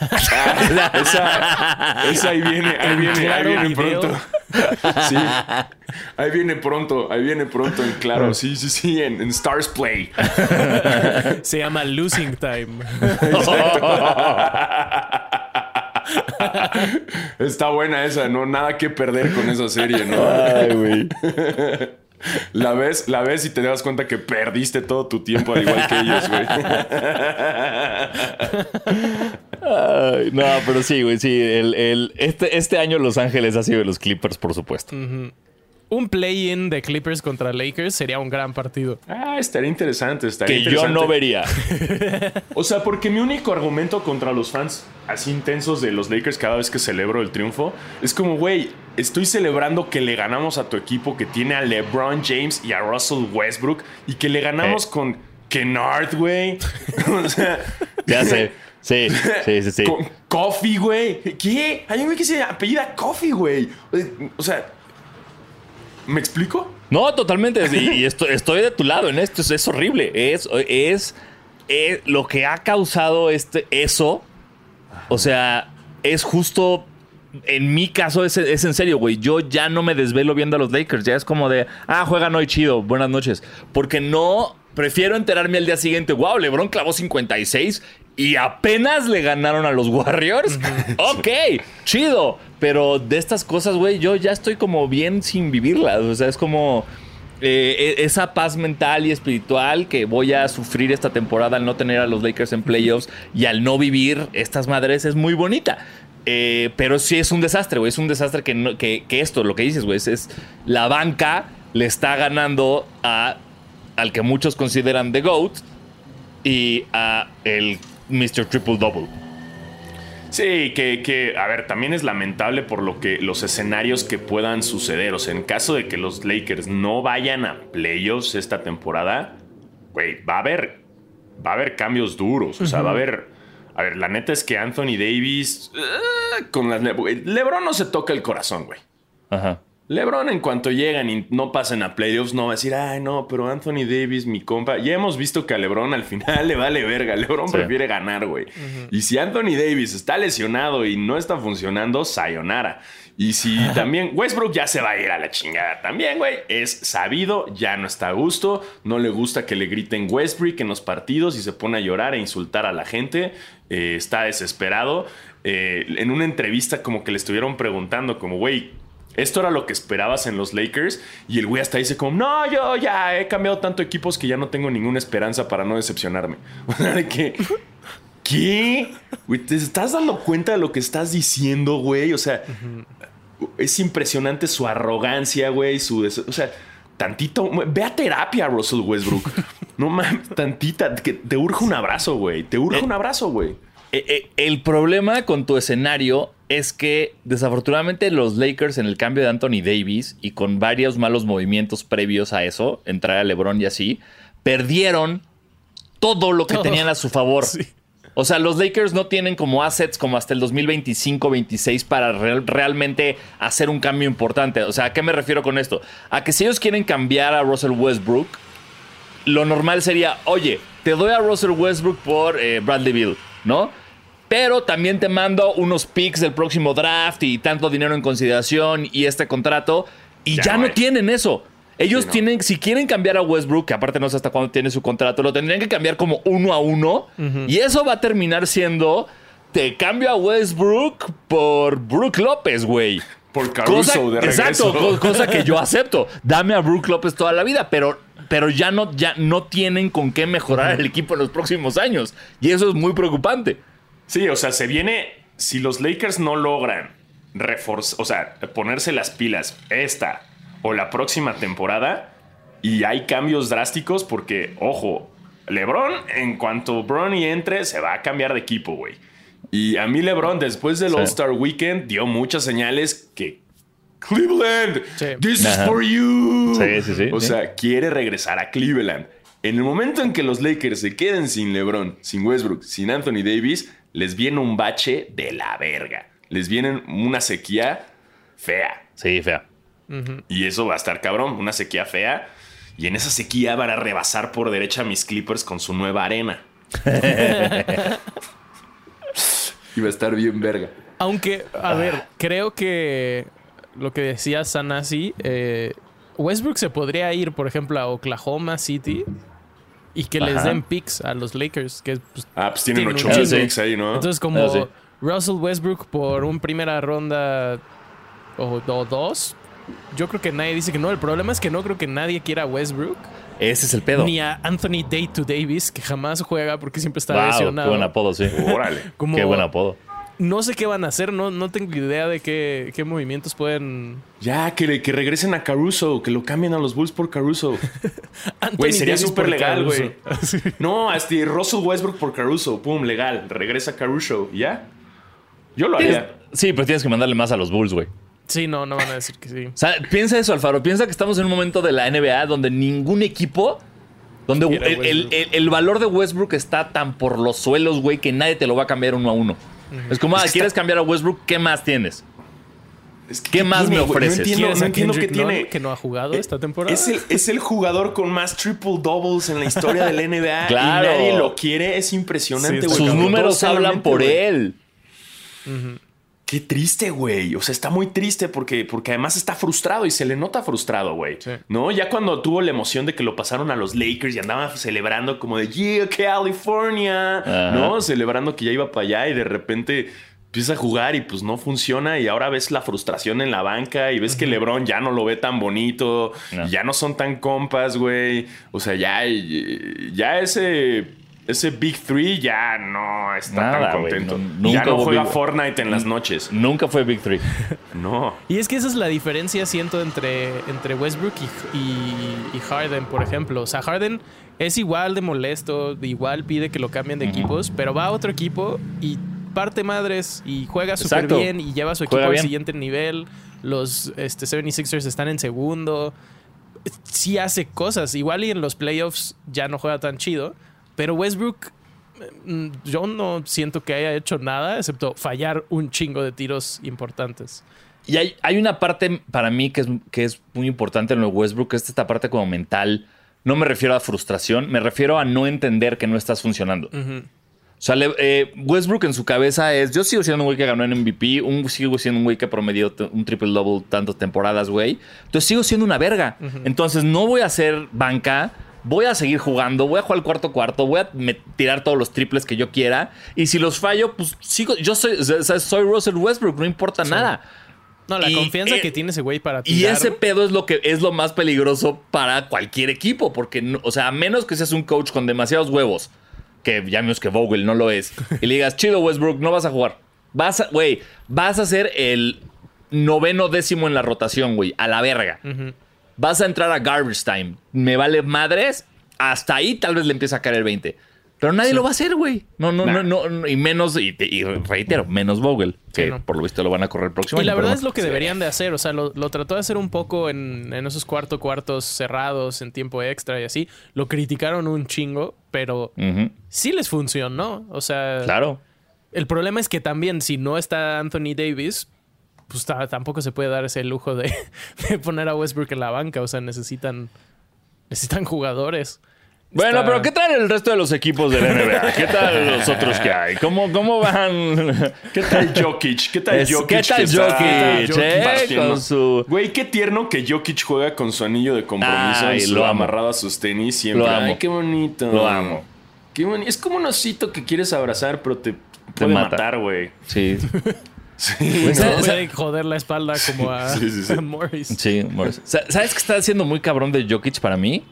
esa, esa ahí viene, ahí viene, ahí viene Video. pronto. [laughs] Sí. Ahí viene pronto, ahí viene pronto en claro. Sí, sí, sí, en, en Stars Play. [laughs] se llama Losing Time. Está buena esa, no nada que perder con esa serie, ¿no? Ay, güey. La ves, la ves y te das cuenta que perdiste todo tu tiempo al igual que ellos, güey. Ay, no, pero sí, güey, sí. El, el- este, este año Los Ángeles ha sido de los Clippers, por supuesto. un play-in de Clippers contra Lakers sería un gran partido. Ah, estaría interesante, estaría Que yo no vería. [laughs] O sea, porque mi único argumento contra los fans así intensos de los Lakers cada vez que celebro el triunfo es como, güey, estoy celebrando que le ganamos a tu equipo que tiene a LeBron James y a Russell Westbrook y que le ganamos Eh. con Kennard, güey. [laughs] o sea, Ya sé. Sí, sí, sí, sí. con Coffee, güey. ¿Qué? Hay un güey que se apellida Coffee, güey. O sea, ¿me explico? No, totalmente. Y, y esto- estoy de tu lado en esto. Es, es horrible. Es, es, es lo que ha causado este, eso. O sea, es justo. En mi caso es, es en serio, güey. Yo ya no me desvelo viendo a los Lakers. Ya es como de, ah, juegan hoy chido. Buenas noches. Porque no. Prefiero enterarme al día siguiente. Wow, LeBron clavó 56 y apenas le ganaron a los Warriors. [laughs] ok, chido. Pero de estas cosas, güey, yo ya estoy como bien sin vivirlas. O sea, es como eh, e- esa paz mental y espiritual que voy a sufrir esta temporada al no tener a los Lakers en playoffs y al no vivir estas madres es muy bonita. Eh, pero sí es un desastre, güey. Es un desastre que, no- que, que esto, lo que dices, güey, es, es la banca le está ganando a, al que muchos consideran The GOAT y a el Mr. Triple Double. Sí, que, que, a ver, también es lamentable por lo que los escenarios que puedan suceder. O sea, en caso de que los Lakers no vayan a playoffs esta temporada, güey, va a haber, va a haber cambios duros. O sea, va a haber. A ver, la neta es que Anthony Davis. eh, con las. Le- LeBron no se toca el corazón, güey. Ajá. LeBron, en cuanto llegan y no pasen a playoffs, no va a decir, ay, no, pero Anthony Davis, mi compa. Ya hemos visto que a LeBron al final [laughs] le vale verga. LeBron Sí. prefiere ganar, güey. Y si Anthony Davis está lesionado y no está funcionando, sayonara. Y si también Westbrook ya se va a ir a la chingada también, güey. Es sabido, ya no está a gusto. No le gusta que le griten Westbrook en los partidos y se pone a llorar e insultar a la gente. Eh, está desesperado. Eh, en una entrevista como que le estuvieron preguntando como, güey, esto era lo que esperabas en los Lakers. Y el güey hasta dice como, no, yo ya he cambiado tanto equipos que ya no tengo ninguna esperanza para no decepcionarme. [laughs] De que... ¿Qué? Güey, ¿te estás dando cuenta de lo que estás diciendo, güey? O sea, es impresionante su arrogancia, güey, su... O sea, tantito... Ve a terapia, Russell Westbrook. [laughs] No mames, tantita. Que te urge un abrazo, güey. Te urge Eh, un abrazo, güey. Eh, eh, el problema con tu escenario es que desafortunadamente los Lakers en el cambio de Anthony Davis y con varios malos movimientos previos a eso, entrar a LeBron y así, perdieron todo lo que Todo. tenían a su favor. Sí. O sea, los Lakers no tienen como assets como hasta el 2025-26 para real- realmente hacer un cambio importante. O sea, ¿a qué me refiero con esto? A que si ellos quieren cambiar a Russell Westbrook, lo normal sería, oye, te doy a Russell Westbrook por eh, Bradley Bill, ¿no? Pero también te mando unos picks del próximo draft y tanto dinero en consideración y este contrato. Y Ya ya, no tienen eso. Ellos Sí, no. tienen, si quieren cambiar a Westbrook, que aparte no sé hasta cuándo tiene su contrato, lo tendrían que cambiar como uno a uno. Y eso va a terminar siendo, te cambio a Westbrook por Brook López, güey. Por Caruso de regreso. Exacto, co- cosa que yo acepto. Dame a Brook López toda la vida, pero, pero ya, no, ya no tienen con qué mejorar el equipo en los próximos años. Y eso es muy preocupante. Sí, o sea, se viene. Si los Lakers no logran reforzar, o sea, ponerse las pilas esta o la próxima temporada y hay cambios drásticos, porque, ojo, LeBron, en cuanto Bronny entre, se va a cambiar de equipo, güey. Y a mí, LeBron, después del Sí. All-Star Weekend, dio muchas señales que. Cleveland, Sí. this is for you. Sí, sí, sí, O sí. sea, quiere regresar a Cleveland. En el momento en que los Lakers se queden sin LeBron, sin Westbrook, sin Anthony Davis, les viene un bache de la verga. Les viene una sequía fea. Sí, fea. Y eso va a estar cabrón, una sequía fea. Y en esa sequía van a rebasar por derecha a mis Clippers con su nueva arena. [laughs] y va a estar bien verga. Aunque, a ver, creo que lo que decía Sanasi, eh, Westbrook se podría ir, por ejemplo, a Oklahoma City y que les den picks a los Lakers, que pues, Ah, pues tienen Tienen 8 un mil chingo. picks ahí, ¿no? Entonces, como Ah, sí. Russell Westbrook por un primera ronda o, o dos, yo creo que nadie dice que no. El problema es que no creo que nadie quiera a Westbrook Ese es el pedo. ni a Anthony Day to Davis, que jamás juega porque siempre está Wow, qué lesionado. buen apodo, sí. Órale. [laughs] Como- Qué buen apodo. no sé qué van a hacer, no, no tengo idea de qué, qué movimientos pueden. Ya, que, que regresen a Caruso, que lo cambien a los Bulls por Caruso. [laughs] Güey, sería súper legal, güey. [laughs] No, este Russell Westbrook por Caruso. Pum, legal. Regresa Caruso. ¿Ya? Yo lo haría. Sí, pero tienes que mandarle más a los Bulls, güey. Sí, no, no van a decir que sí. O sea, piensa eso, Alfaro. Piensa que estamos en un momento de la NBA donde ningún equipo. Donde el, el- Westbrook. el- el valor de Westbrook está tan por los suelos, güey, que nadie te lo va a cambiar uno a uno. Es como, ah, Es que ¿quieres está- cambiar a Westbrook? ¿Qué más tienes? Es que, ¿Qué más me ofreces? No entiendo, ¿Quieres no a entiendo qué Kendrick Nunn, tiene. que no ha jugado esta temporada? Es el, es el jugador con más triple doubles en la historia del NBA. [laughs] Claro. Y nadie lo quiere. Es impresionante, Sí, güey. Sus números hablan por güey. él. Qué triste, güey. O sea, está muy triste porque, porque además está frustrado y se le nota frustrado, güey. Sí. ¿No? Ya cuando tuvo la emoción de que lo pasaron a los Lakers y andaba celebrando como de Yeah, California. Ajá. ¿No? Celebrando que ya iba para allá y de repente empieza a jugar y pues no funciona. Y ahora ves la frustración en la banca y ves que LeBron ya no lo ve tan bonito. No. y ya no son tan compas, güey. O sea, ya, ya ese. Ese Big Three ya no está Nada, tan contento. No- ya nunca no juega Big- Fortnite en las noches. Nunca fue Big Three. [laughs] No. Y es que esa es la diferencia, siento, entre, entre Westbrook y, y- y Harden, por ejemplo. O sea, Harden es igual de molesto, igual pide que lo cambien de equipos, pero va a otro equipo y parte madres y juega súper bien y lleva a su equipo al siguiente nivel. Los este, 76ers están en segundo. Sí hace cosas. Igual y en los playoffs ya no juega tan chido, pero Westbrook mm, yo no siento que haya hecho nada excepto fallar un chingo de tiros importantes. Y hay, hay una parte para mí que es, que es muy importante en lo de Westbrook, que es esta parte como mental. No me refiero a frustración, me refiero a no entender que no estás funcionando. O sea, eh, Westbrook en su cabeza es, yo sigo siendo un güey que ganó en MVP, un, sigo siendo un güey que promedió un triple double tantas temporadas, güey. Entonces sigo siendo una verga. Entonces no voy a hacer banca, voy a seguir jugando, voy a jugar el cuarto cuarto, voy a tirar todos los triples que yo quiera. Y si los fallo, pues sigo, yo soy, Russell Westbrook, no importa nada. No, la Y, confianza eh, que tiene ese güey para Y tirar. ese pedo es lo que es lo más peligroso para cualquier equipo, porque, no- o sea, a menos que seas un coach con demasiados huevos, que ya menos que Vogel no lo es, [laughs] y le digas, chido Westbrook, no vas a jugar. Vas a, güey, vas a ser el noveno décimo en la rotación, güey, a la verga. Vas a entrar a garbage time. Me vale madres. Hasta ahí tal vez le empieza a caer el 20. Pero nadie lo va a hacer, güey. No, no, Nah. no, no, no, Y menos, y, te- y reitero, menos Vogel, que no. por lo visto lo van a correr el próximo Y año, la verdad es lo que deberían de hacer. O sea, lo, lo trató de hacer un poco en, en esos cuarto cuartos cerrados, en tiempo extra y así. Lo criticaron un chingo, pero sí les funcionó. O sea, Claro. el problema es que también si no está Anthony Davis, pues ta- tampoco se puede dar ese lujo de, [laughs] de poner a Westbrook en la banca. O sea, necesitan, necesitan jugadores. Bueno, Está- pero ¿qué tal el resto de los equipos de la NBA? ¿Qué tal los otros que hay? ¿Cómo, cómo van? ¿Qué tal Jokic? ¿Qué tal Es- Jokic? ¿Qué tal Jokic, eh? Con su- Güey, qué tierno que Jokic juega con su anillo de compromiso Ay, y lo amo. amarrado a sus tenis siempre. Lo amo. Ay, qué bonito. Lo amo. Qué boni- Es como un osito que quieres abrazar, pero te puede mata. matar, güey. Sí, [laughs] Sí, [laughs] ¿no? ¿sabes? Puede joder la espalda como a, Sí, sí, sí. a [laughs] Morris. sí. Morris. ¿Sabes qué está haciendo muy cabrón de Jokic para mí?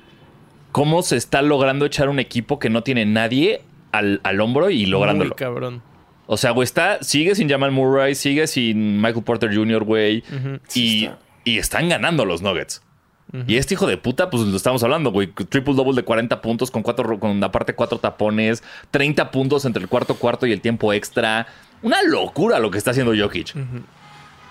Cómo se está logrando echar un equipo que no tiene nadie al, al hombro y lográndolo. Muy cabrón. O sea, güey, está, sigue sin Jamal Murray, sigue sin Michael Porter Jr., güey. Y, está. y están ganando los Nuggets. Y este hijo de puta, pues lo estamos hablando, güey. Triple double de 40 puntos con cuatro, con aparte cuatro tapones, 30 puntos entre el cuarto cuarto y el tiempo extra. Una locura lo que está haciendo Jokic.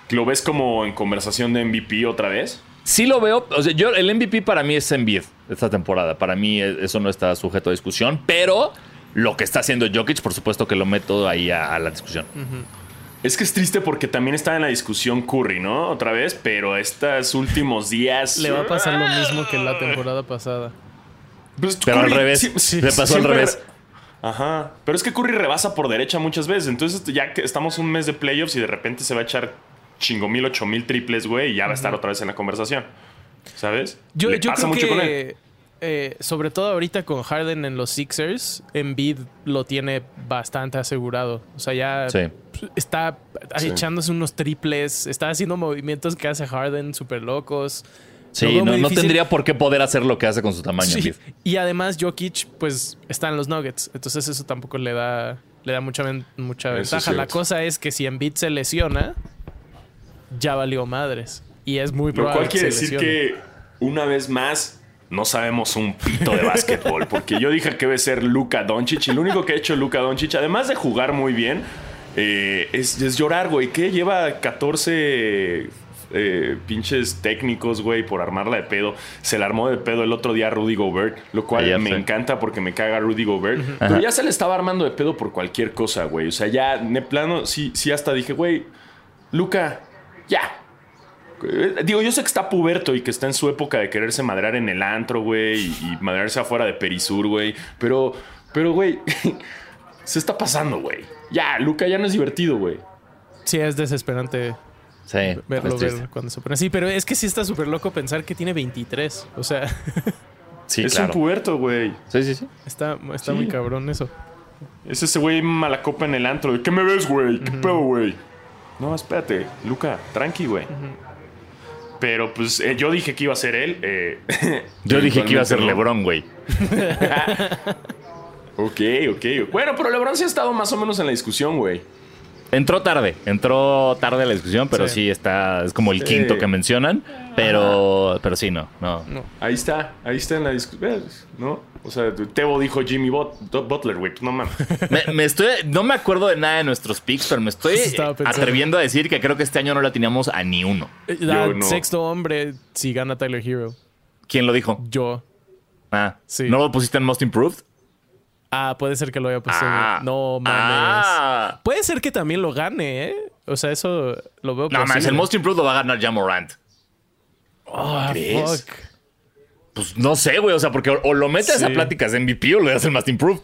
¿Lo ves como en conversación de MVP otra vez? Sí lo veo. O sea, yo, el MVP para mí es Embiid esta temporada. Para mí eh, eso no está sujeto a discusión. Pero lo que está haciendo Jokic, por supuesto que lo meto ahí a, a la discusión. Es que es triste porque también está en la discusión Curry, ¿no? Otra vez, pero estos últimos días. Le va a pasar lo mismo que la temporada pasada. Pues, Pero al revés. sí- sí, Le pasó al revés. Ajá. Pero es que Curry rebasa por derecha muchas veces. Entonces, ya que estamos un mes de playoffs y de repente se va a echar chingo mil, ocho mil triples, güey, y ya va a estar otra vez en la conversación. ¿Sabes? Yo, Le yo pasa creo mucho con él. que, eh, sobre todo ahorita con Harden en los Sixers, Embiid lo tiene bastante asegurado. O sea, ya Sí. está Sí. echándose unos triples, está haciendo movimientos que hace Harden súper locos. Lo Sí, no, no tendría por qué poder hacer lo que hace con su tamaño. Sí. Y además Jokic, pues, está en los Nuggets. Entonces eso tampoco le da Le da mucha, mucha ventaja. La cosa es que si Embiid se lesiona, ya valió madres. Y es muy Lo probable cual quiere que se decir lesione. que una vez más no sabemos un pito de básquetbol. Porque yo dije que debe ser Luka Doncic y lo único que ha hecho Luka Doncic, además de jugar muy bien, eh, es, es llorar, güey. Que lleva 14 eh, pinches técnicos, güey, por armarla de pedo. Se la armó de pedo el otro día a Rudy Gobert, lo cual me sé. encanta porque me caga Rudy Gobert. Pero ya se le estaba armando de pedo por cualquier cosa, güey. O sea, ya de plano, sí, sí hasta dije, güey, Luca, ya. Eh, Digo, yo sé que está puberto y que está en su época de quererse madrear en el antro, güey, y, y madrearse afuera de Perisur, güey. Pero, pero, güey, [laughs] se está pasando, güey. Ya, Luca ya no es divertido, güey. Sí, es desesperante Sí. verlo es triste. ver cuando se pone así. Pero es que sí está súper loco pensar que tiene 23. O sea, [laughs] Sí, es claro. un puberto, güey. Sí, sí, sí. está, está Sí. muy cabrón eso. Es ese güey malacopa en el antro. de, ¿Qué me ves, güey? ¿Qué pedo, güey? No, espérate, Luca, tranqui, güey. Pero pues eh, yo dije que iba a ser él. eh, [laughs] Yo dije que iba a ser LeBron, güey. [laughs] Ok, ok. Bueno, pero LeBron sí ha estado más o menos en la discusión, güey. Entró tarde, entró tarde a la discusión, pero sí, Sí. está, es como el Sí. quinto que mencionan, pero, pero sí, no, no. No. Ahí está, ahí está en la discusión, ¿no? O sea, Tebo dijo Jimmy Bot- Butler, güey, no mames. [laughs] Me, me estoy, no me acuerdo de nada de nuestros picks, pero me estoy [laughs] atreviendo a decir que creo que este año no la teníamos a ni uno. Eh, da no. Sexto hombre si gana Tyler Hero. ¿Quién lo dijo? Yo. Ah, Sí. ¿no lo pusiste en Most Improved? Ah, puede ser que lo haya puesto. Ah. no mames. Ah. Puede ser que también lo gane, ¿eh? O sea, eso lo veo No, posible. el Most Improved lo va a ganar. Ah, ¿Crees? fuck. Pues no sé, güey, o sea, porque o, o lo metes Sí. a pláticas de MVP o le das el Most Improved.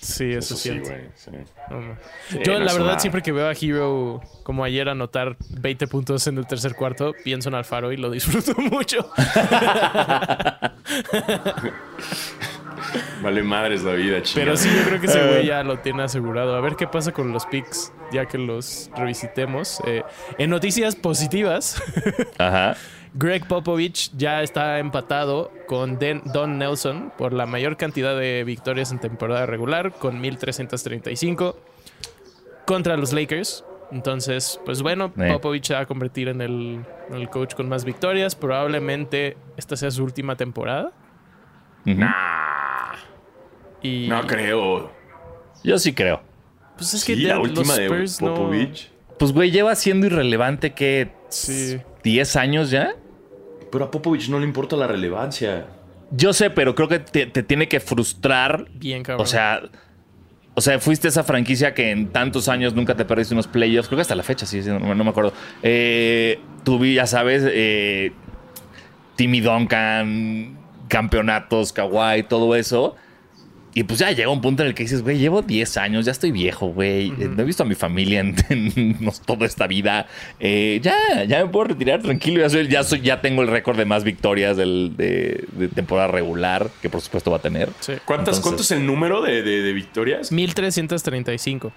Sí, eso, Eso es sí, cierto. güey. sí. No, no. Sí, Yo, no la verdad, siempre que veo a Hero, como ayer, anotar 20 puntos en el tercer cuarto, pienso en Alfaro y lo disfruto [laughs] mucho. [laughs] Vale madres la vida, chingada. Pero sí, yo creo que ese Eh. güey ya lo tiene asegurado. A ver qué pasa con los picks, ya que los revisitemos. Eh, en noticias positivas, [laughs] Ajá. Greg Popovich ya está empatado con Den- Don Nelson por la mayor cantidad de victorias en temporada regular, con 1335 contra los Lakers. Entonces, pues bueno, Eh. Popovich se va a convertir en el, en el coach con más victorias. Probablemente esta sea su última temporada. Ujú. Y No creo. Yo sí creo. pues es que Sí, de- la los última de Spurs no- Popovich. Pues, güey, lleva siendo irrelevante que Sí. 10 años ya. Pero a Popovich no le importa la relevancia. Yo sé, pero creo que te, te tiene que frustrar. Bien, cabrón. O sea, o sea, fuiste esa franquicia que en tantos años nunca te perdiste unos playoffs. Creo que hasta la fecha, sí, sí, no, no me acuerdo. Eh, ya sabes, eh, Timmy Duncan, campeonatos, Kawhi, todo eso. Y pues ya llega un punto en el que dices, güey, llevo 10 años, ya estoy viejo, güey. eh, No he visto a mi familia en, [laughs] en toda esta vida. Eh, ya, ya me puedo retirar tranquilo. Ya, soy, ya, soy, ya tengo el récord de más victorias del- de, de temporada regular, que por supuesto va a tener. Sí. ¿Cuántas, Entonces- ¿Cuánto es el número de, de- de victorias? 1335.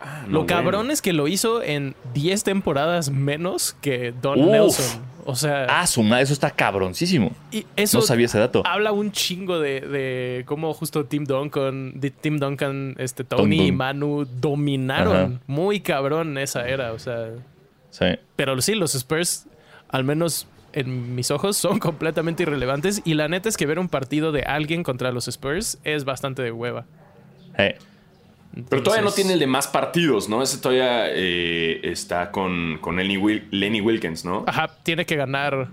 Ah, Lo cabrón bueno. es que lo hizo en 10 temporadas menos que Don Uf. Nelson. O sea, Ah, eso está cabroncísimo. y eso No sabía ese dato. habla un chingo de, de cómo justo Tim Duncan, de Tim Duncan, este, Tony y. Manu dominaron Ajá. muy cabrón esa era. O sea, Sí. pero sí, los Spurs, al menos en mis ojos, son [laughs] completamente irrelevantes. Y la neta es que ver un partido de alguien contra los Spurs es bastante de hueva. Pero todavía no tiene el de más partidos, ¿no? Ese todavía eh, está con, con Lenny, Wil- Lenny Wilkins, ¿no? Ajá, tiene que ganar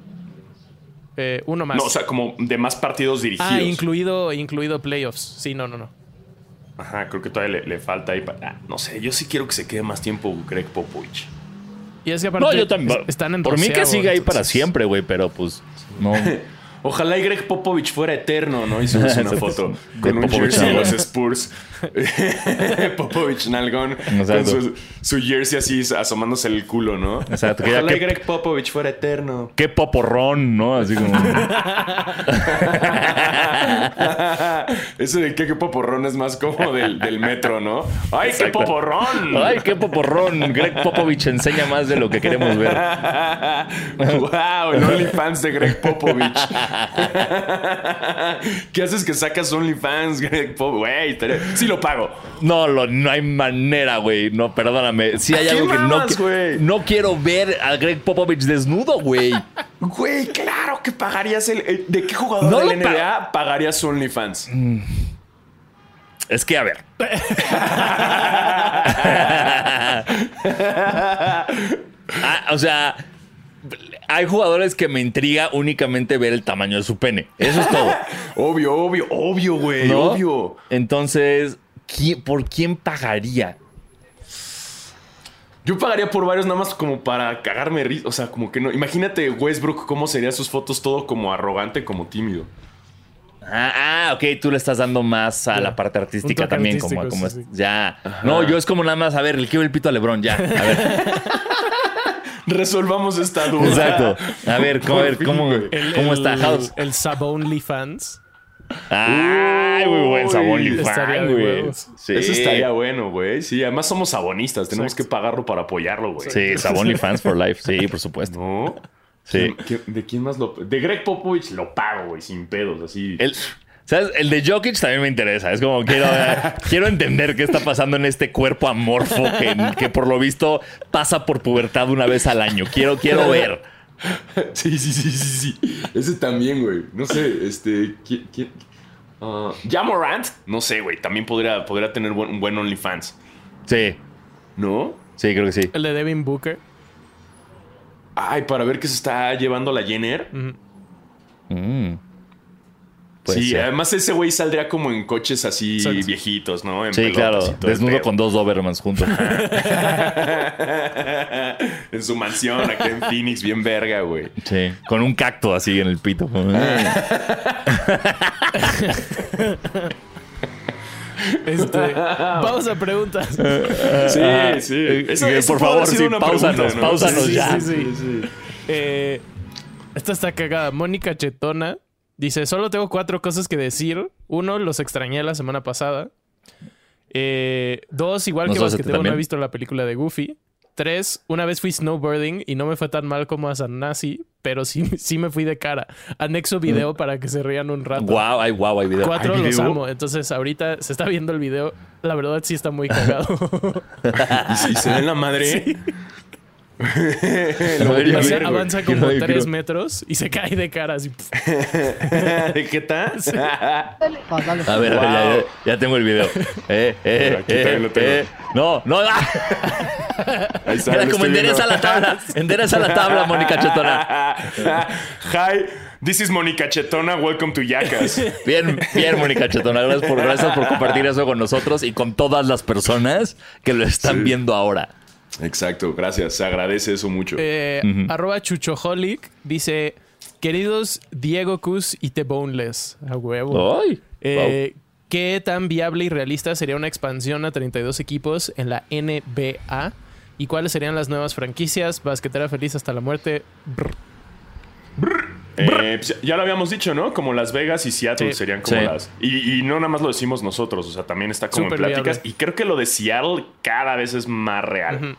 eh, uno más. No, o sea, como de más partidos dirigidos. ah, incluido, incluido playoffs. Sí, no, no, no. Ajá, creo que todavía le, le falta ahí. ah, no sé, yo sí quiero que se quede más tiempo Greg Popovich. Y es que aparte No, yo también. es- están en Por mí que siga ahí para siempre, güey, pero pues no. [laughs] Ojalá y Greg Popovich fuera eterno, ¿no? Hicimos una [laughs] foto con un Popovich jersey de los Spurs. [laughs] Popovich Nalgón con su, su jersey así asomándose el culo, ¿no? Exacto, que ya Ojalá y Greg Popovich fuera eterno. Qué poporrón, ¿no? Así como. [laughs] Ese de qué, qué poporrón es más como del, del metro, ¿no? ¡Ay, qué poporrón! Ay, qué poporrón. Greg Popovich enseña más de lo que queremos ver. ¡Wow! El OnlyFans de Greg Popovich. [laughs] ¿Qué haces que sacas OnlyFans, [laughs] Greg? Güey, sí lo pago. No, lo- no hay manera, güey. No, perdóname. Si hay ¿A qué algo que no, no quiero ver a Greg Popovich desnudo, güey. Güey, claro que pagarías el. ¿De qué jugador No de la NBA pagarías OnlyFans? Es que, a ver. [laughs] Ah, o sea, hay jugadores que me intriga únicamente ver el tamaño de su pene. Eso es todo. [laughs] Obvio, obvio, obvio, güey, ¿no? obvio. Entonces, ¿quién- ¿por quién pagaría? Yo pagaría por varios nada más como para cagarme risa. O sea, como que no. Imagínate Westbrook cómo serían sus fotos todo como arrogante, como tímido. Ah, ah, ok, tú le estás dando más a la parte artística también, como, como sí, es- sí. ya. No, yo es como nada más, a ver, le quiero el pito a Lebron, ya. A ver, [laughs] Resolvamos esta duda. exacto. A ver, ¿cómo, a ver, cómo. El, cómo el- está House? El Sabonly fans. Ay, muy buen sabón Uy, y estaría fan, de güey. huevos. Sí. Eso estaría bueno, güey. Sí, además somos sabonistas. Tenemos Exacto. que pagarlo para apoyarlo, güey. Sí, Sabón y fans for life. Sí, por supuesto. ¿No? Sí. ¿Quién- quién- ¿De quién más lo.? De Greg Popovich lo pago, güey, sin pedos, así. El, ¿Sabes? El de Jokic también me interesa. Es como quiero, [laughs] quiero entender qué está pasando en este cuerpo amorfo que, que por lo visto pasa por pubertad una vez al año. Quiero, quiero ver. [laughs] Sí, sí, sí, sí, sí. Ese también, güey. No sé, este. ¿Quién? quién? Ah, ¿Ya Morant? No sé, güey. También podría, podría tener buen- un buen OnlyFans. Sí, ¿No? sí, creo que sí. El de Devin Booker. Ay, para ver qué se está llevando la Jenner. Mm. Puede sí, ser. además ese güey saldría como en coches así Exacto. viejitos, ¿no? En Sí, claro. Desnudo con dos Dobermans juntos. [laughs] en su mansión acá en Phoenix, bien verga, güey. Sí, con un cacto así en el pito. [laughs] Este, [laughs] vamos a preguntas. Sí, Ah, sí. eh, Eso- eh, eso por favor, sí, pausanos, ¿no? pausanos Sí, ya. sí, sí. Eh, esta está cagada. Mónica Chetona dice: Solo tengo cuatro cosas que decir. Uno, los extrañé la semana pasada. Eh, dos, igual que Nosotros Basquetebo, no he visto la película de Goofy. Tres, una vez fui snowboarding y no me fue tan mal como a Sanasi, pero sí, [laughs] sí me fui de cara. Anexo video para que se rían un rato. Guau, ay, guau, hay video. Cuatro ¿Hay los video? amo. Entonces, ahorita se está viendo el video. La verdad, sí está muy cagado. Y, [laughs] y se ve en la madre. [laughs] A O sea, avanza como tres quiero- metros y se cae de cara así. [laughs] ¿Qué tal? A ver, a ver, ya, ya- ya tengo el video. Eh, eh, Aquí eh, también lo tengo. eh. No, no. ah. [laughs] Ahí está, Era como endereza la tabla. Endereza la tabla, Mónica Chetona. [laughs] Hi, this is Mónica Chetona. Welcome to Yacas. Bien, bien, Mónica Chetona. Gracias por, gracias por compartir eso con nosotros y con todas las personas que lo están Sí. viendo ahora. Exacto, gracias. Se agradece eso mucho. Eh, Arroba Chuchoholic dice: Queridos Diego Cus y The Boneless. A huevo. Ay, Eh, ¿Qué tan viable y realista sería una expansión a 32 equipos en la NBA? ¿Y cuáles serían las nuevas franquicias? Basquetera feliz hasta la muerte. Brr. Eh, pues, ya lo habíamos dicho, ¿no? Como Las Vegas y Seattle Sí. serían como Sí. las. Y, y no nada más lo decimos nosotros, o sea, también está como en pláticas. viable. Y creo que lo de Seattle cada vez es más real. Ujú.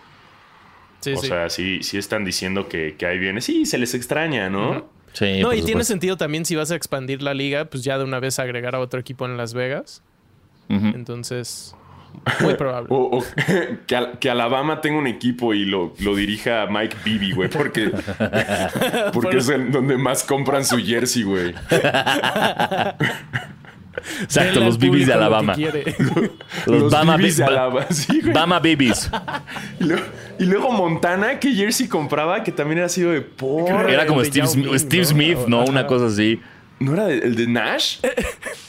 Sí, o sí. sea, sí, sí están diciendo que, que ahí viene. Sí, se les extraña, ¿no? Sí, no, y tiene sentido también si vas a expandir la liga, pues ya de una vez agregar a otro equipo en Las Vegas. Entonces, muy probable. O, o que, Al- que Alabama tenga un equipo y lo, lo dirija Mike Bibby, güey, porque, [laughs] porque es en donde más compran su jersey, güey. Exacto, los bibis de Alabama. Los, Los Bama, Bibis de Ba- Alabama, sí. Bama Bibis. [laughs] Y luego, y luego Montana, que jersey compraba, que también era sido de por. Era como Steve, Smith- Steve ¿no? Smith, ¿no? Ajá. Una cosa así. ¿No era de- el de Nash?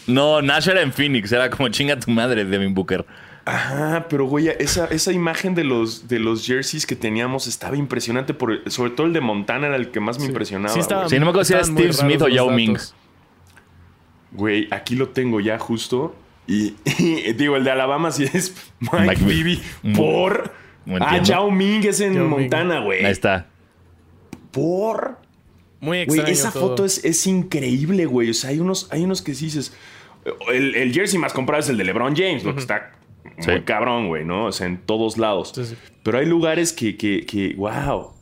No, Nash era en Phoenix. Era como chinga tu madre, Devin Booker. Ah, pero güey, esa, esa imagen de los, de los jerseys que teníamos estaba impresionante. Por, sobre todo el de Montana era el que más me Sí. impresionaba. Sí, estaba- güey. Sí, no me acuerdo si era Steve Smith o Yao Ming. Güey, aquí lo tengo ya justo. Y, [laughs] y digo, el de Alabama sí es Mike, Mike Bibby. Bi- Por. No Ah, entiendo. Yao Ming es en Yao. Montana, güey. Ahí está. Por. Muy Güey, extraño. esa todo. foto es, es increíble, güey. O sea, hay unos, hay unos que sí dices. El, el jersey más comprado es el de LeBron James, lo que está muy Sí. cabrón, güey, ¿no? O sea, en todos lados. Sí, sí. Pero hay lugares que, que, que, wow.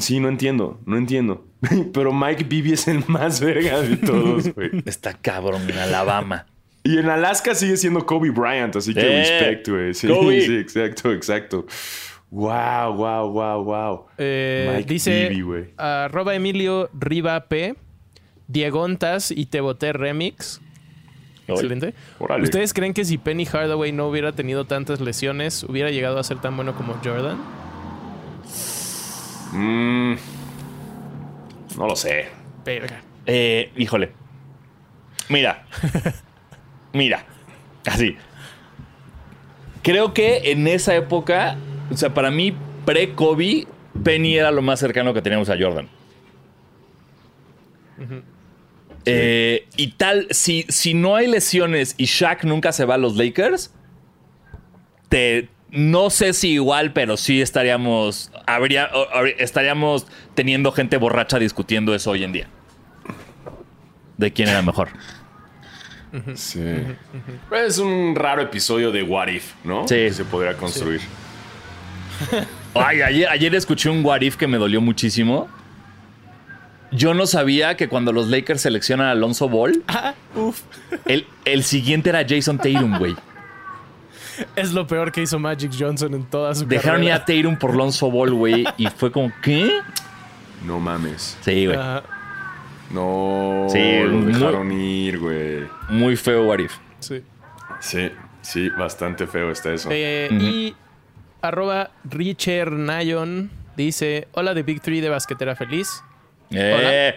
Sí, no entiendo, no entiendo. [laughs] Pero Mike Bibby es el más verga de todos, [laughs] güey. Está cabrón en Alabama. Y en Alaska sigue siendo Kobe Bryant, así que Eh, respect, güey. Sí, Kobe. [laughs] sí, exacto, exacto. Wow, wow, wow, wow. Eh, Mike dice Bibby, güey. arroba Emilio Riva P. Diegontas y Te Boté Remix. Excelente. ¿Ustedes creen que si Penny Hardaway no hubiera tenido tantas lesiones, hubiera llegado a ser tan bueno como Jordan? Mm, no lo sé. Verga. Eh, híjole. Mira. [laughs] Mira. Así. Creo que en esa época, o sea, para mí, pre-Kobe, Penny era lo más cercano que teníamos a Jordan. Eh, y tal, si, si no hay lesiones y Shaq nunca se va a los Lakers, te, no sé si igual, pero sí estaríamos, habría, estaríamos teniendo gente borracha discutiendo eso hoy en día. De quién era mejor. Sí. Es un raro episodio de What If, ¿no? Sí. Que se podría construir. Ay, ayer, ayer escuché un what if que me dolió muchísimo. Yo no sabía que cuando los Lakers seleccionan a Alonso Ball, Ah, uf. el, el siguiente era Jason Tatum, güey. Es lo peor que hizo Magic Johnson en toda su Dejaron ir carrera. a Tatum por Alonso Ball, güey, y fue como, ¿qué? No mames. Sí, güey. Ajá, No. Sí, lo muy- dejaron ir, güey. Muy feo what if. sí. Sí, sí, bastante feo está eso. Eh, Y arroba Richard Nayon dice: Hola de Big Three de Basquetera Feliz. Eh,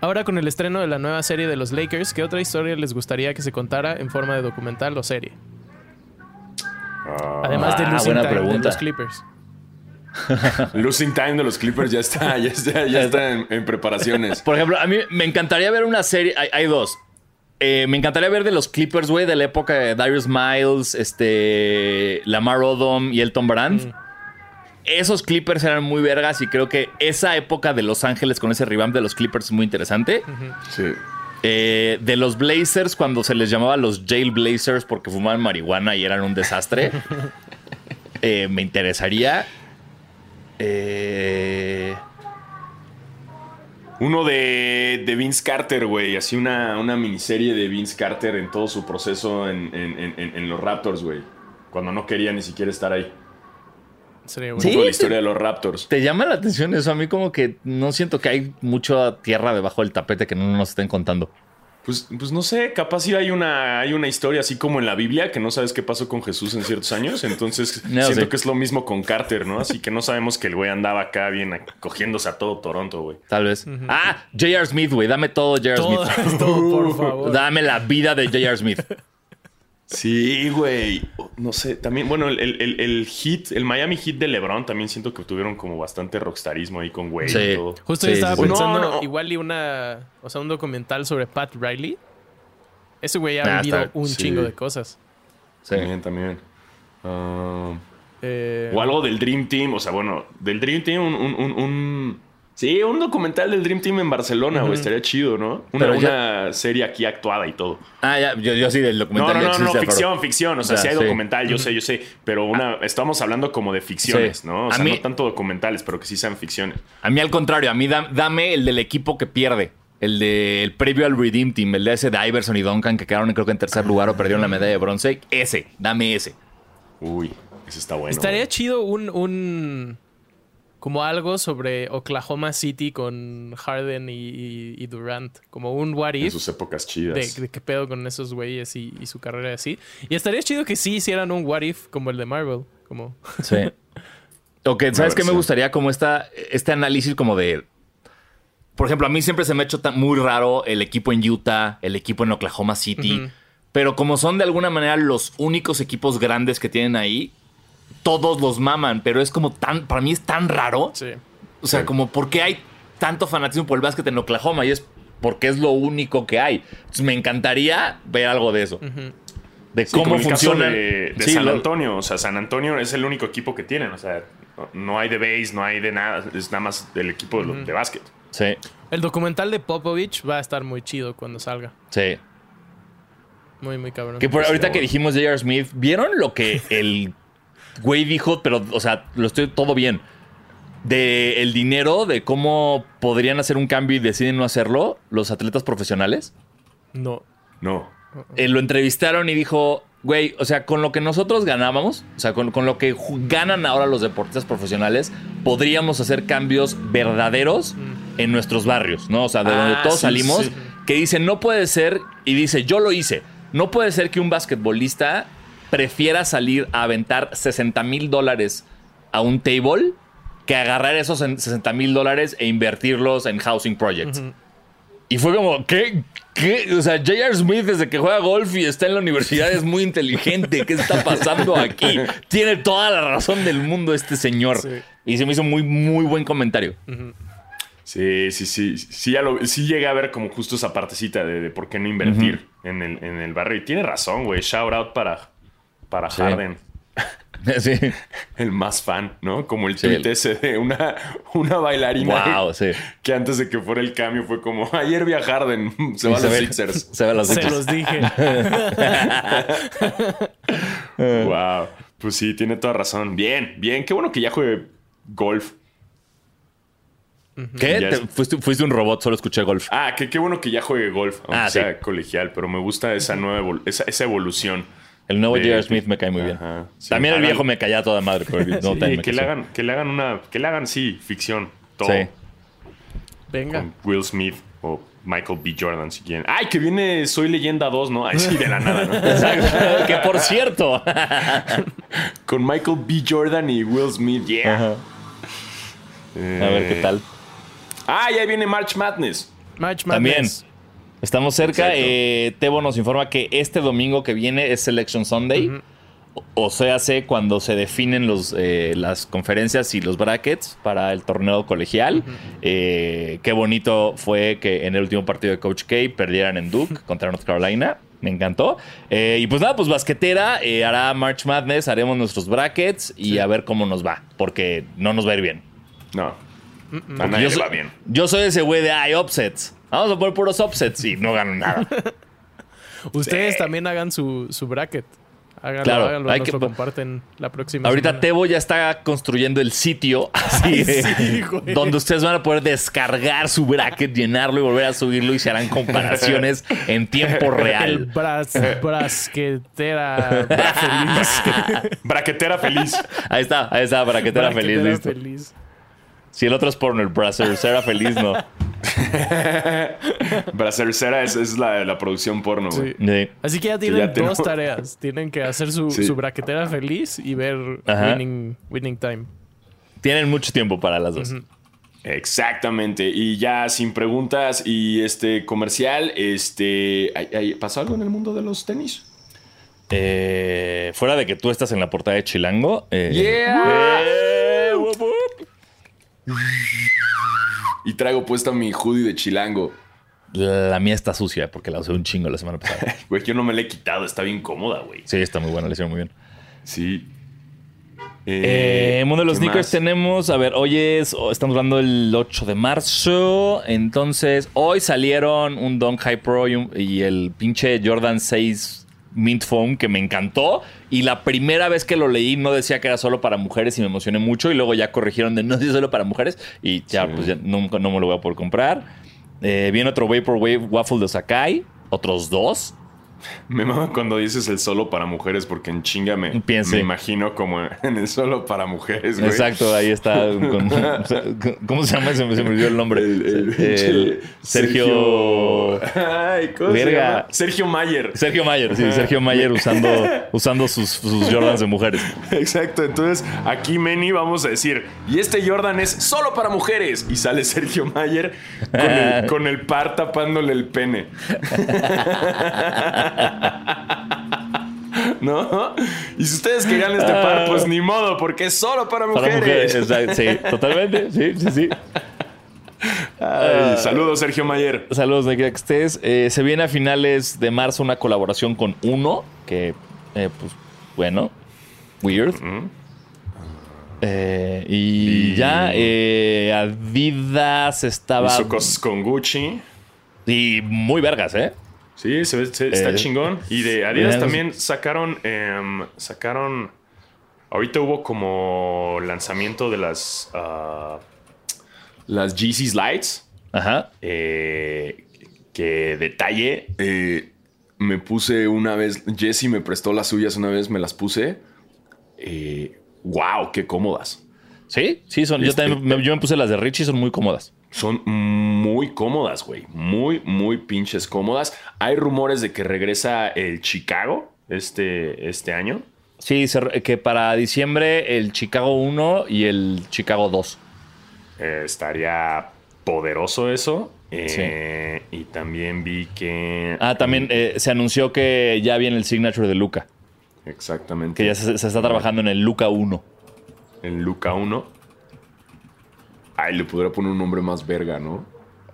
Ahora con el estreno de la nueva serie de los Lakers, ¿qué otra historia les gustaría que se contara en forma de documental o serie? Además de Ah, Losing Time de los Clippers. [laughs] Losing Time de los Clippers ya está, ya está, ya está en, en preparaciones. Por ejemplo, a mí me encantaría ver una serie. Hay, hay dos. Eh, me encantaría ver de los Clippers, güey, de la época de Darius Miles, este, Lamar Odom y Elton Brand. Esos Clippers eran muy vergas y creo que esa época de Los Ángeles con ese revamp de los Clippers es muy interesante. Sí. Eh, de los Blazers, cuando se les llamaba los Jail Blazers porque fumaban marihuana y eran un desastre. [laughs] Eh, me interesaría. Eh, Uno de, de Vince Carter, güey. Así una, una miniserie de Vince Carter en todo su proceso en, en- en- en- en los Raptors, güey. Cuando no quería ni siquiera estar ahí. Sería Sí. la historia de los Raptors. ¿Te llama la atención eso? A mí como que no siento que hay mucha tierra debajo del tapete que no nos estén contando. Pues, pues no sé, capaz sí hay una, hay una historia así como en la Biblia, que no sabes qué pasó con Jesús en ciertos años. Entonces [laughs] No, siento sí. que es lo mismo con Carter, ¿no? Así que no sabemos que el güey andaba acá bien cogiéndose a todo Toronto, güey. Tal vez. Ah, J.R. Smith, güey. Dame todo J.R. Smith. [laughs] todo, por favor. Dame la vida de J.R. Smith. Sí, güey. No sé, también, bueno, el, el, el- el hit, el Miami Heat de LeBron también siento que tuvieron como bastante rockstarismo ahí con güey Sí. y todo. Justo Sí, yo estaba sí, pensando No, no. igual y una, o sea, un documental sobre Pat Riley. Ese güey ha Ah, vivido está- un sí. chingo de cosas. Sí. También, también. Ah, Eh, o algo del Dream Team, o sea, bueno, del Dream Team, un... un, un- un- sí, un documental del Dream Team en Barcelona, güey, estaría chido, ¿no? Una, Pero ya- una serie aquí actuada y todo. Ah, ya. Yo, yo sí del No, documental no, no, no, existe, pero- ficción, ficción. O sea, Ya, sí hay sí. documental, yo sé, yo sé. Pero una, estamos hablando como de ficciones, Sí. ¿no? O A sea, mí- no tanto documentales, pero que sí sean ficciones. A mí al contrario, a mí da- dame el del equipo que pierde. El del previo al Redeem Team, el de ese de Iverson y Duncan que quedaron creo que en tercer lugar o perdieron la medalla de bronce. Ese, dame ese. Uy, ese está bueno. estaría güey. chido un, un como algo sobre Oklahoma City con Harden y, y- y Durant, como un what En if sus épocas de, chidas. de qué pedo con esos güeyes y, y su carrera así. Y estaría chido que sí hicieran un what if como el de Marvel, como [laughs] Sí. Ok, ¿sabes qué me gustaría? Como esta, este análisis como de... Por ejemplo, a mí siempre se me ha hecho tan- muy raro el equipo en Utah, el equipo en Oklahoma City. Pero como son de alguna manera los únicos equipos grandes que tienen ahí, todos los maman. Pero es como tan... Para mí es tan raro. sí. O sea, Sí. como ¿por qué hay tanto fanatismo por el básquet en Oklahoma? Y es porque es lo único que hay. Entonces me encantaría ver algo de eso. De Sí, cómo el funciona. de, de Sí, San lo- Antonio. O sea, San Antonio es el único equipo que tienen. O sea, no- hay de base, no hay de nada. Es nada más del equipo de, básquet. Sí, El documental de Popovich va a estar muy chido cuando salga. sí. Muy, muy cabrón. Que por Sí, ahorita que bueno. dijimos J.R. Smith, ¿vieron lo que [laughs] el güey dijo? Pero, o sea, lo estoy todo bien. de el dinero, de cómo podrían hacer un cambio y deciden no hacerlo los atletas profesionales? No. No. Eh, lo entrevistaron y dijo, güey, o sea, con lo que nosotros ganábamos, o sea, con, con lo que ganan ahora los deportistas profesionales, podríamos hacer cambios verdaderos en nuestros barrios, ¿no? O sea, de Ah, donde todos sí, salimos, sí. que dice, no puede ser, y dice, yo lo hice, no puede ser que un basquetbolista prefiera salir a aventar 60 mil dólares a un table que agarrar esos en 60 mil dólares e invertirlos en housing projects. Y fue como, ¿qué? ¿Qué? O sea, J.R. Smith desde que juega golf y está en la universidad es muy inteligente. ¿Qué está pasando aquí? [laughs] Tiene toda la razón del mundo este señor. Sí. Y se me hizo muy, muy buen comentario. Sí, sí, sí. Sí, ya lo- sí llegué a ver como justo esa partecita de, de por qué no invertir en, el, en el barrio. Y tiene razón, güey. Shout out para, para Sí. Harden. [laughs] Sí. El más fan, ¿no? Como el Sí, tweet ese de una, una bailarina. Wow, sí. Que antes de que fuera el cambio fue como, ayer vi a Harden, [laughs] se va a se, los ve, Sixers. [laughs] se ve a los Se Sixers. los dije. wow. Pues sí, tiene toda razón. Bien, bien. Qué bueno que ya juegue golf. ¿Qué? Te- fuiste, fuiste un robot, solo escuché golf. Ah, que qué bueno que ya juegue golf, aunque Ah, sí. sea colegial, pero me gusta esa nueva evol- esa, esa evolución. El nuevo J.R. Smith me cae muy bien. Ajá, sí. También el Hagan- viejo me caía a toda madre. [laughs] No, Sí, me que, le hagan, que le hagan una, que le hagan, sí, ficción. Todo. Sí. Venga. Con Will Smith o Michael B. Jordan, si quieren. Ay, que viene Soy Leyenda 2, ¿no? Ay, sí, de la nada, ¿no? [laughs] Exacto. [laughs] que por cierto. Con Michael B. Jordan y Will Smith, yeah. Ajá. A ver qué tal. Ah, ya viene March Madness. Match También. Estamos cerca. Eh, Tebo nos informa que este domingo que viene es Selection Sunday. O- O sea, hace cuando se definen los, eh, las conferencias y los brackets para el torneo colegial. Eh, qué bonito fue que en el último partido de Coach K perdieran en Duke [laughs] contra North Carolina. Me encantó. Eh, y pues nada, pues basquetera eh, hará March Madness, haremos nuestros brackets y a ver cómo nos va. Porque no nos va a ir bien. No. A nadie Yo le va bien. yo soy ese güey de hay upsets. Vamos a poner puros upsets y no gano nada. [laughs] Ustedes también hagan su, su bracket. Háganlo, Claro, háganlo, hay nos que- lo comparten la próxima Ahorita semana. Tebo ya está construyendo el sitio [laughs] así, sí, donde ustedes van a poder descargar su bracket, llenarlo y volver a subirlo y se harán comparaciones [laughs] en tiempo El real. bras, brasquetera bra feliz. Braquetera feliz. Ahí está, ahí está, feliz, Braquetera listo. feliz. Si el otro es porno, el browser, será feliz, no. [laughs] Bracercera es, es la, la producción porno, güey. Sí. Sí. Así que ya tienen ya dos tareas. Tienen que hacer su, Sí. su braquetera feliz y ver winning, winning time. Tienen mucho tiempo para las dos. Exactamente. Y ya sin preguntas y este comercial, este. ¿hay- hay- ¿Pasó algo en el mundo de los tenis? Eh, fuera de que tú estás en la portada de Chilango. eh, Yeah. eh. Y traigo puesta mi hoodie de chilango. La mía está sucia porque la usé un chingo la semana pasada. [laughs] Güey, yo no me la he quitado, está bien cómoda, güey. Sí, está muy buena, le hicieron muy bien. Sí. Eh, en Mundo de los ¿qué Sneakers más? tenemos, a ver, hoy es, oh, estamos hablando el 8 de marzo, entonces hoy salieron un Dunk High Pro y, un- y el pinche Jordan 6 Mint Foam que me encantó y la primera vez que lo leí no decía que era solo para mujeres y me emocioné mucho y luego ya corrigieron de no [laughs] es solo para mujeres y ya, Sí. pues ya nunca no me lo voy a poder comprar. Eh, viene otro Vaporwave Waffle de Sakai, otros dos. [laughs] Me mama cuando dices el solo para mujeres porque en chinga me, Piense. me imagino como en el solo para mujeres, güey. Exacto, ahí está. [laughs] con- ¿Cómo se llama? Se me, se me olvidó el nombre. El, el- El Sergio. Ay, ¿cómo se llama? Sergio Mayer. Sergio Mayer, sí, Sergio Mayer usando, usando sus, sus Jordans de mujeres. Exacto, entonces aquí Meni vamos a decir, y este Jordan es solo para mujeres. Y sale Sergio Mayer con el, con el par tapándole el pene. [laughs] [laughs] ¿No? Y si ustedes querían este par, pues ni modo, porque es solo para Para mujeres. mujeres, exacto, sí, totalmente, sí, sí, sí. Ay, saludos, Sergio Mayer. Saludos de que estés. Eh, se viene a finales de marzo una colaboración con Uno, que, eh, pues, bueno, weird. Eh, y, Y- ya, Adidas estaba. Hizo cosas con Gucci. Y muy vergas, ¿eh? Sí, se ve- se- está Eh, chingón. Y de Adidas también sacaron. em, sacaron. Ahorita hubo como lanzamiento de las. ah, las GC Lights. Ajá. Eh, que detalle. eh, me puse una vez. Jesse me prestó las suyas una vez, me las puse. Eh, wow, qué cómodas. Sí, sí, son. Yo Este- también me, yo me puse las de Richie, son muy cómodas. Son muy cómodas, güey. Muy, muy pinches cómodas. Hay rumores de que regresa el Chicago este, este año. Sí, que para diciembre el Chicago 1 y el Chicago 2. Eh, estaría poderoso eso. Eh, Y también vi que. Ah, también eh, se anunció que ya viene el signature de Luca. Exactamente. Que ya se, se está trabajando en el Luca 1. En Luca 1. Ay, le podría poner un nombre más verga, ¿no?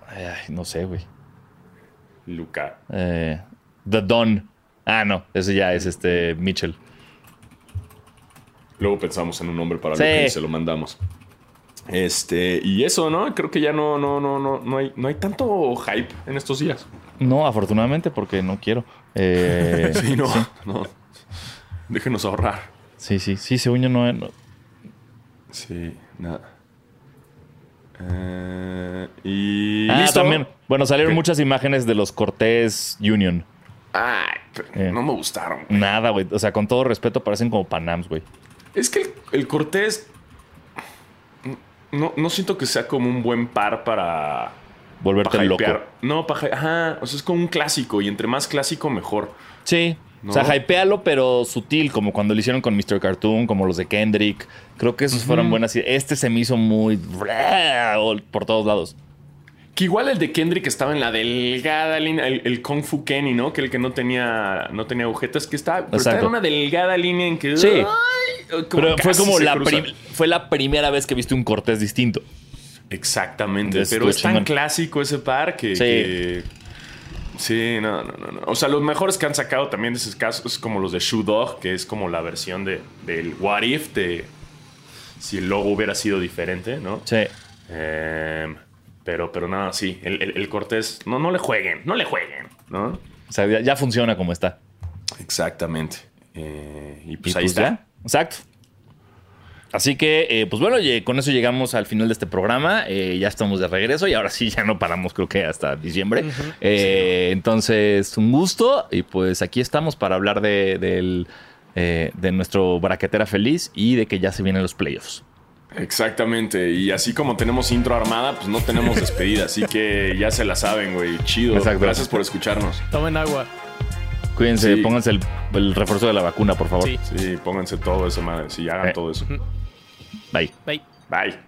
Ay, ay, no sé, güey. Luca. Eh, The Don. Ah, no, ese ya es este Mitchell. Luego pensamos en un nombre para Sí. Luca y se lo mandamos. Este, y eso, ¿no? Creo que ya no, no, no, no, no hay, no hay tanto hype en estos días. No, afortunadamente, porque no quiero. Eh, [laughs] Sí, no, no. Déjenos ahorrar. sí, sí, sí, según yo no, no- Sí, nada. Eh, y. Ah, ¿Listo? también. Bueno, salieron ¿Qué? muchas imágenes de los Cortés Union. Ay, pero Eh. no me gustaron. güey. Nada, güey. O sea, con todo respeto, parecen como Panams, güey. Es que el, el Cortés. No, no siento que sea como un buen par para. Volverte para loco. No, para. Ajá. O sea, es como un clásico. Y entre más clásico, mejor. Sí. ¿No? O sea, hypealo, pero sutil, como cuando lo hicieron con Mr. Cartoon, como los de Kendrick. Creo que esos fueron buenas. Este se me hizo muy. por todos lados. Que igual el de Kendrick estaba en la delgada línea, el, el Kung Fu Kenny, ¿no? Que el que no tenía, no tenía agujetas, que está, pero estaba en una delgada línea en que. Sí. ay, Pero fue como la, fue la primera vez que viste un Cortés distinto. Exactamente. Pero es tan clásico ese par que. Sí. que- sí, no, no, no, no. O sea, los mejores que han sacado también de esos casos es como los de Shoe Dog, que es como la versión de, del What If de. Si el logo hubiera sido diferente, ¿no? Sí. Em, pero, pero nada, sí. El, el- el Cortés. No, no le jueguen, no le jueguen, ¿no? O sea, ya, ya funciona como está. Exactamente. Eh, y pues Y ahí pues está. ya. Exacto. Así que, eh, pues bueno, con eso llegamos al final de este programa. Eh, ya estamos de regreso y ahora sí ya no paramos, creo que hasta diciembre. Eh, Entonces, un gusto. Y pues aquí estamos para hablar de, del, eh, de nuestro braquetera feliz y de que ya se vienen los playoffs. Exactamente. Y así como tenemos intro armada, pues no tenemos [laughs] despedida. así que ya se la saben, güey. Chido. Exacto. Gracias por escucharnos. Tomen agua. Cuídense, Sí. pónganse el, el refuerzo de la vacuna, por favor. Sí. Sí, pónganse todo eso, madre. Sí, hagan Eh. todo eso. Bye. Bye. Bye.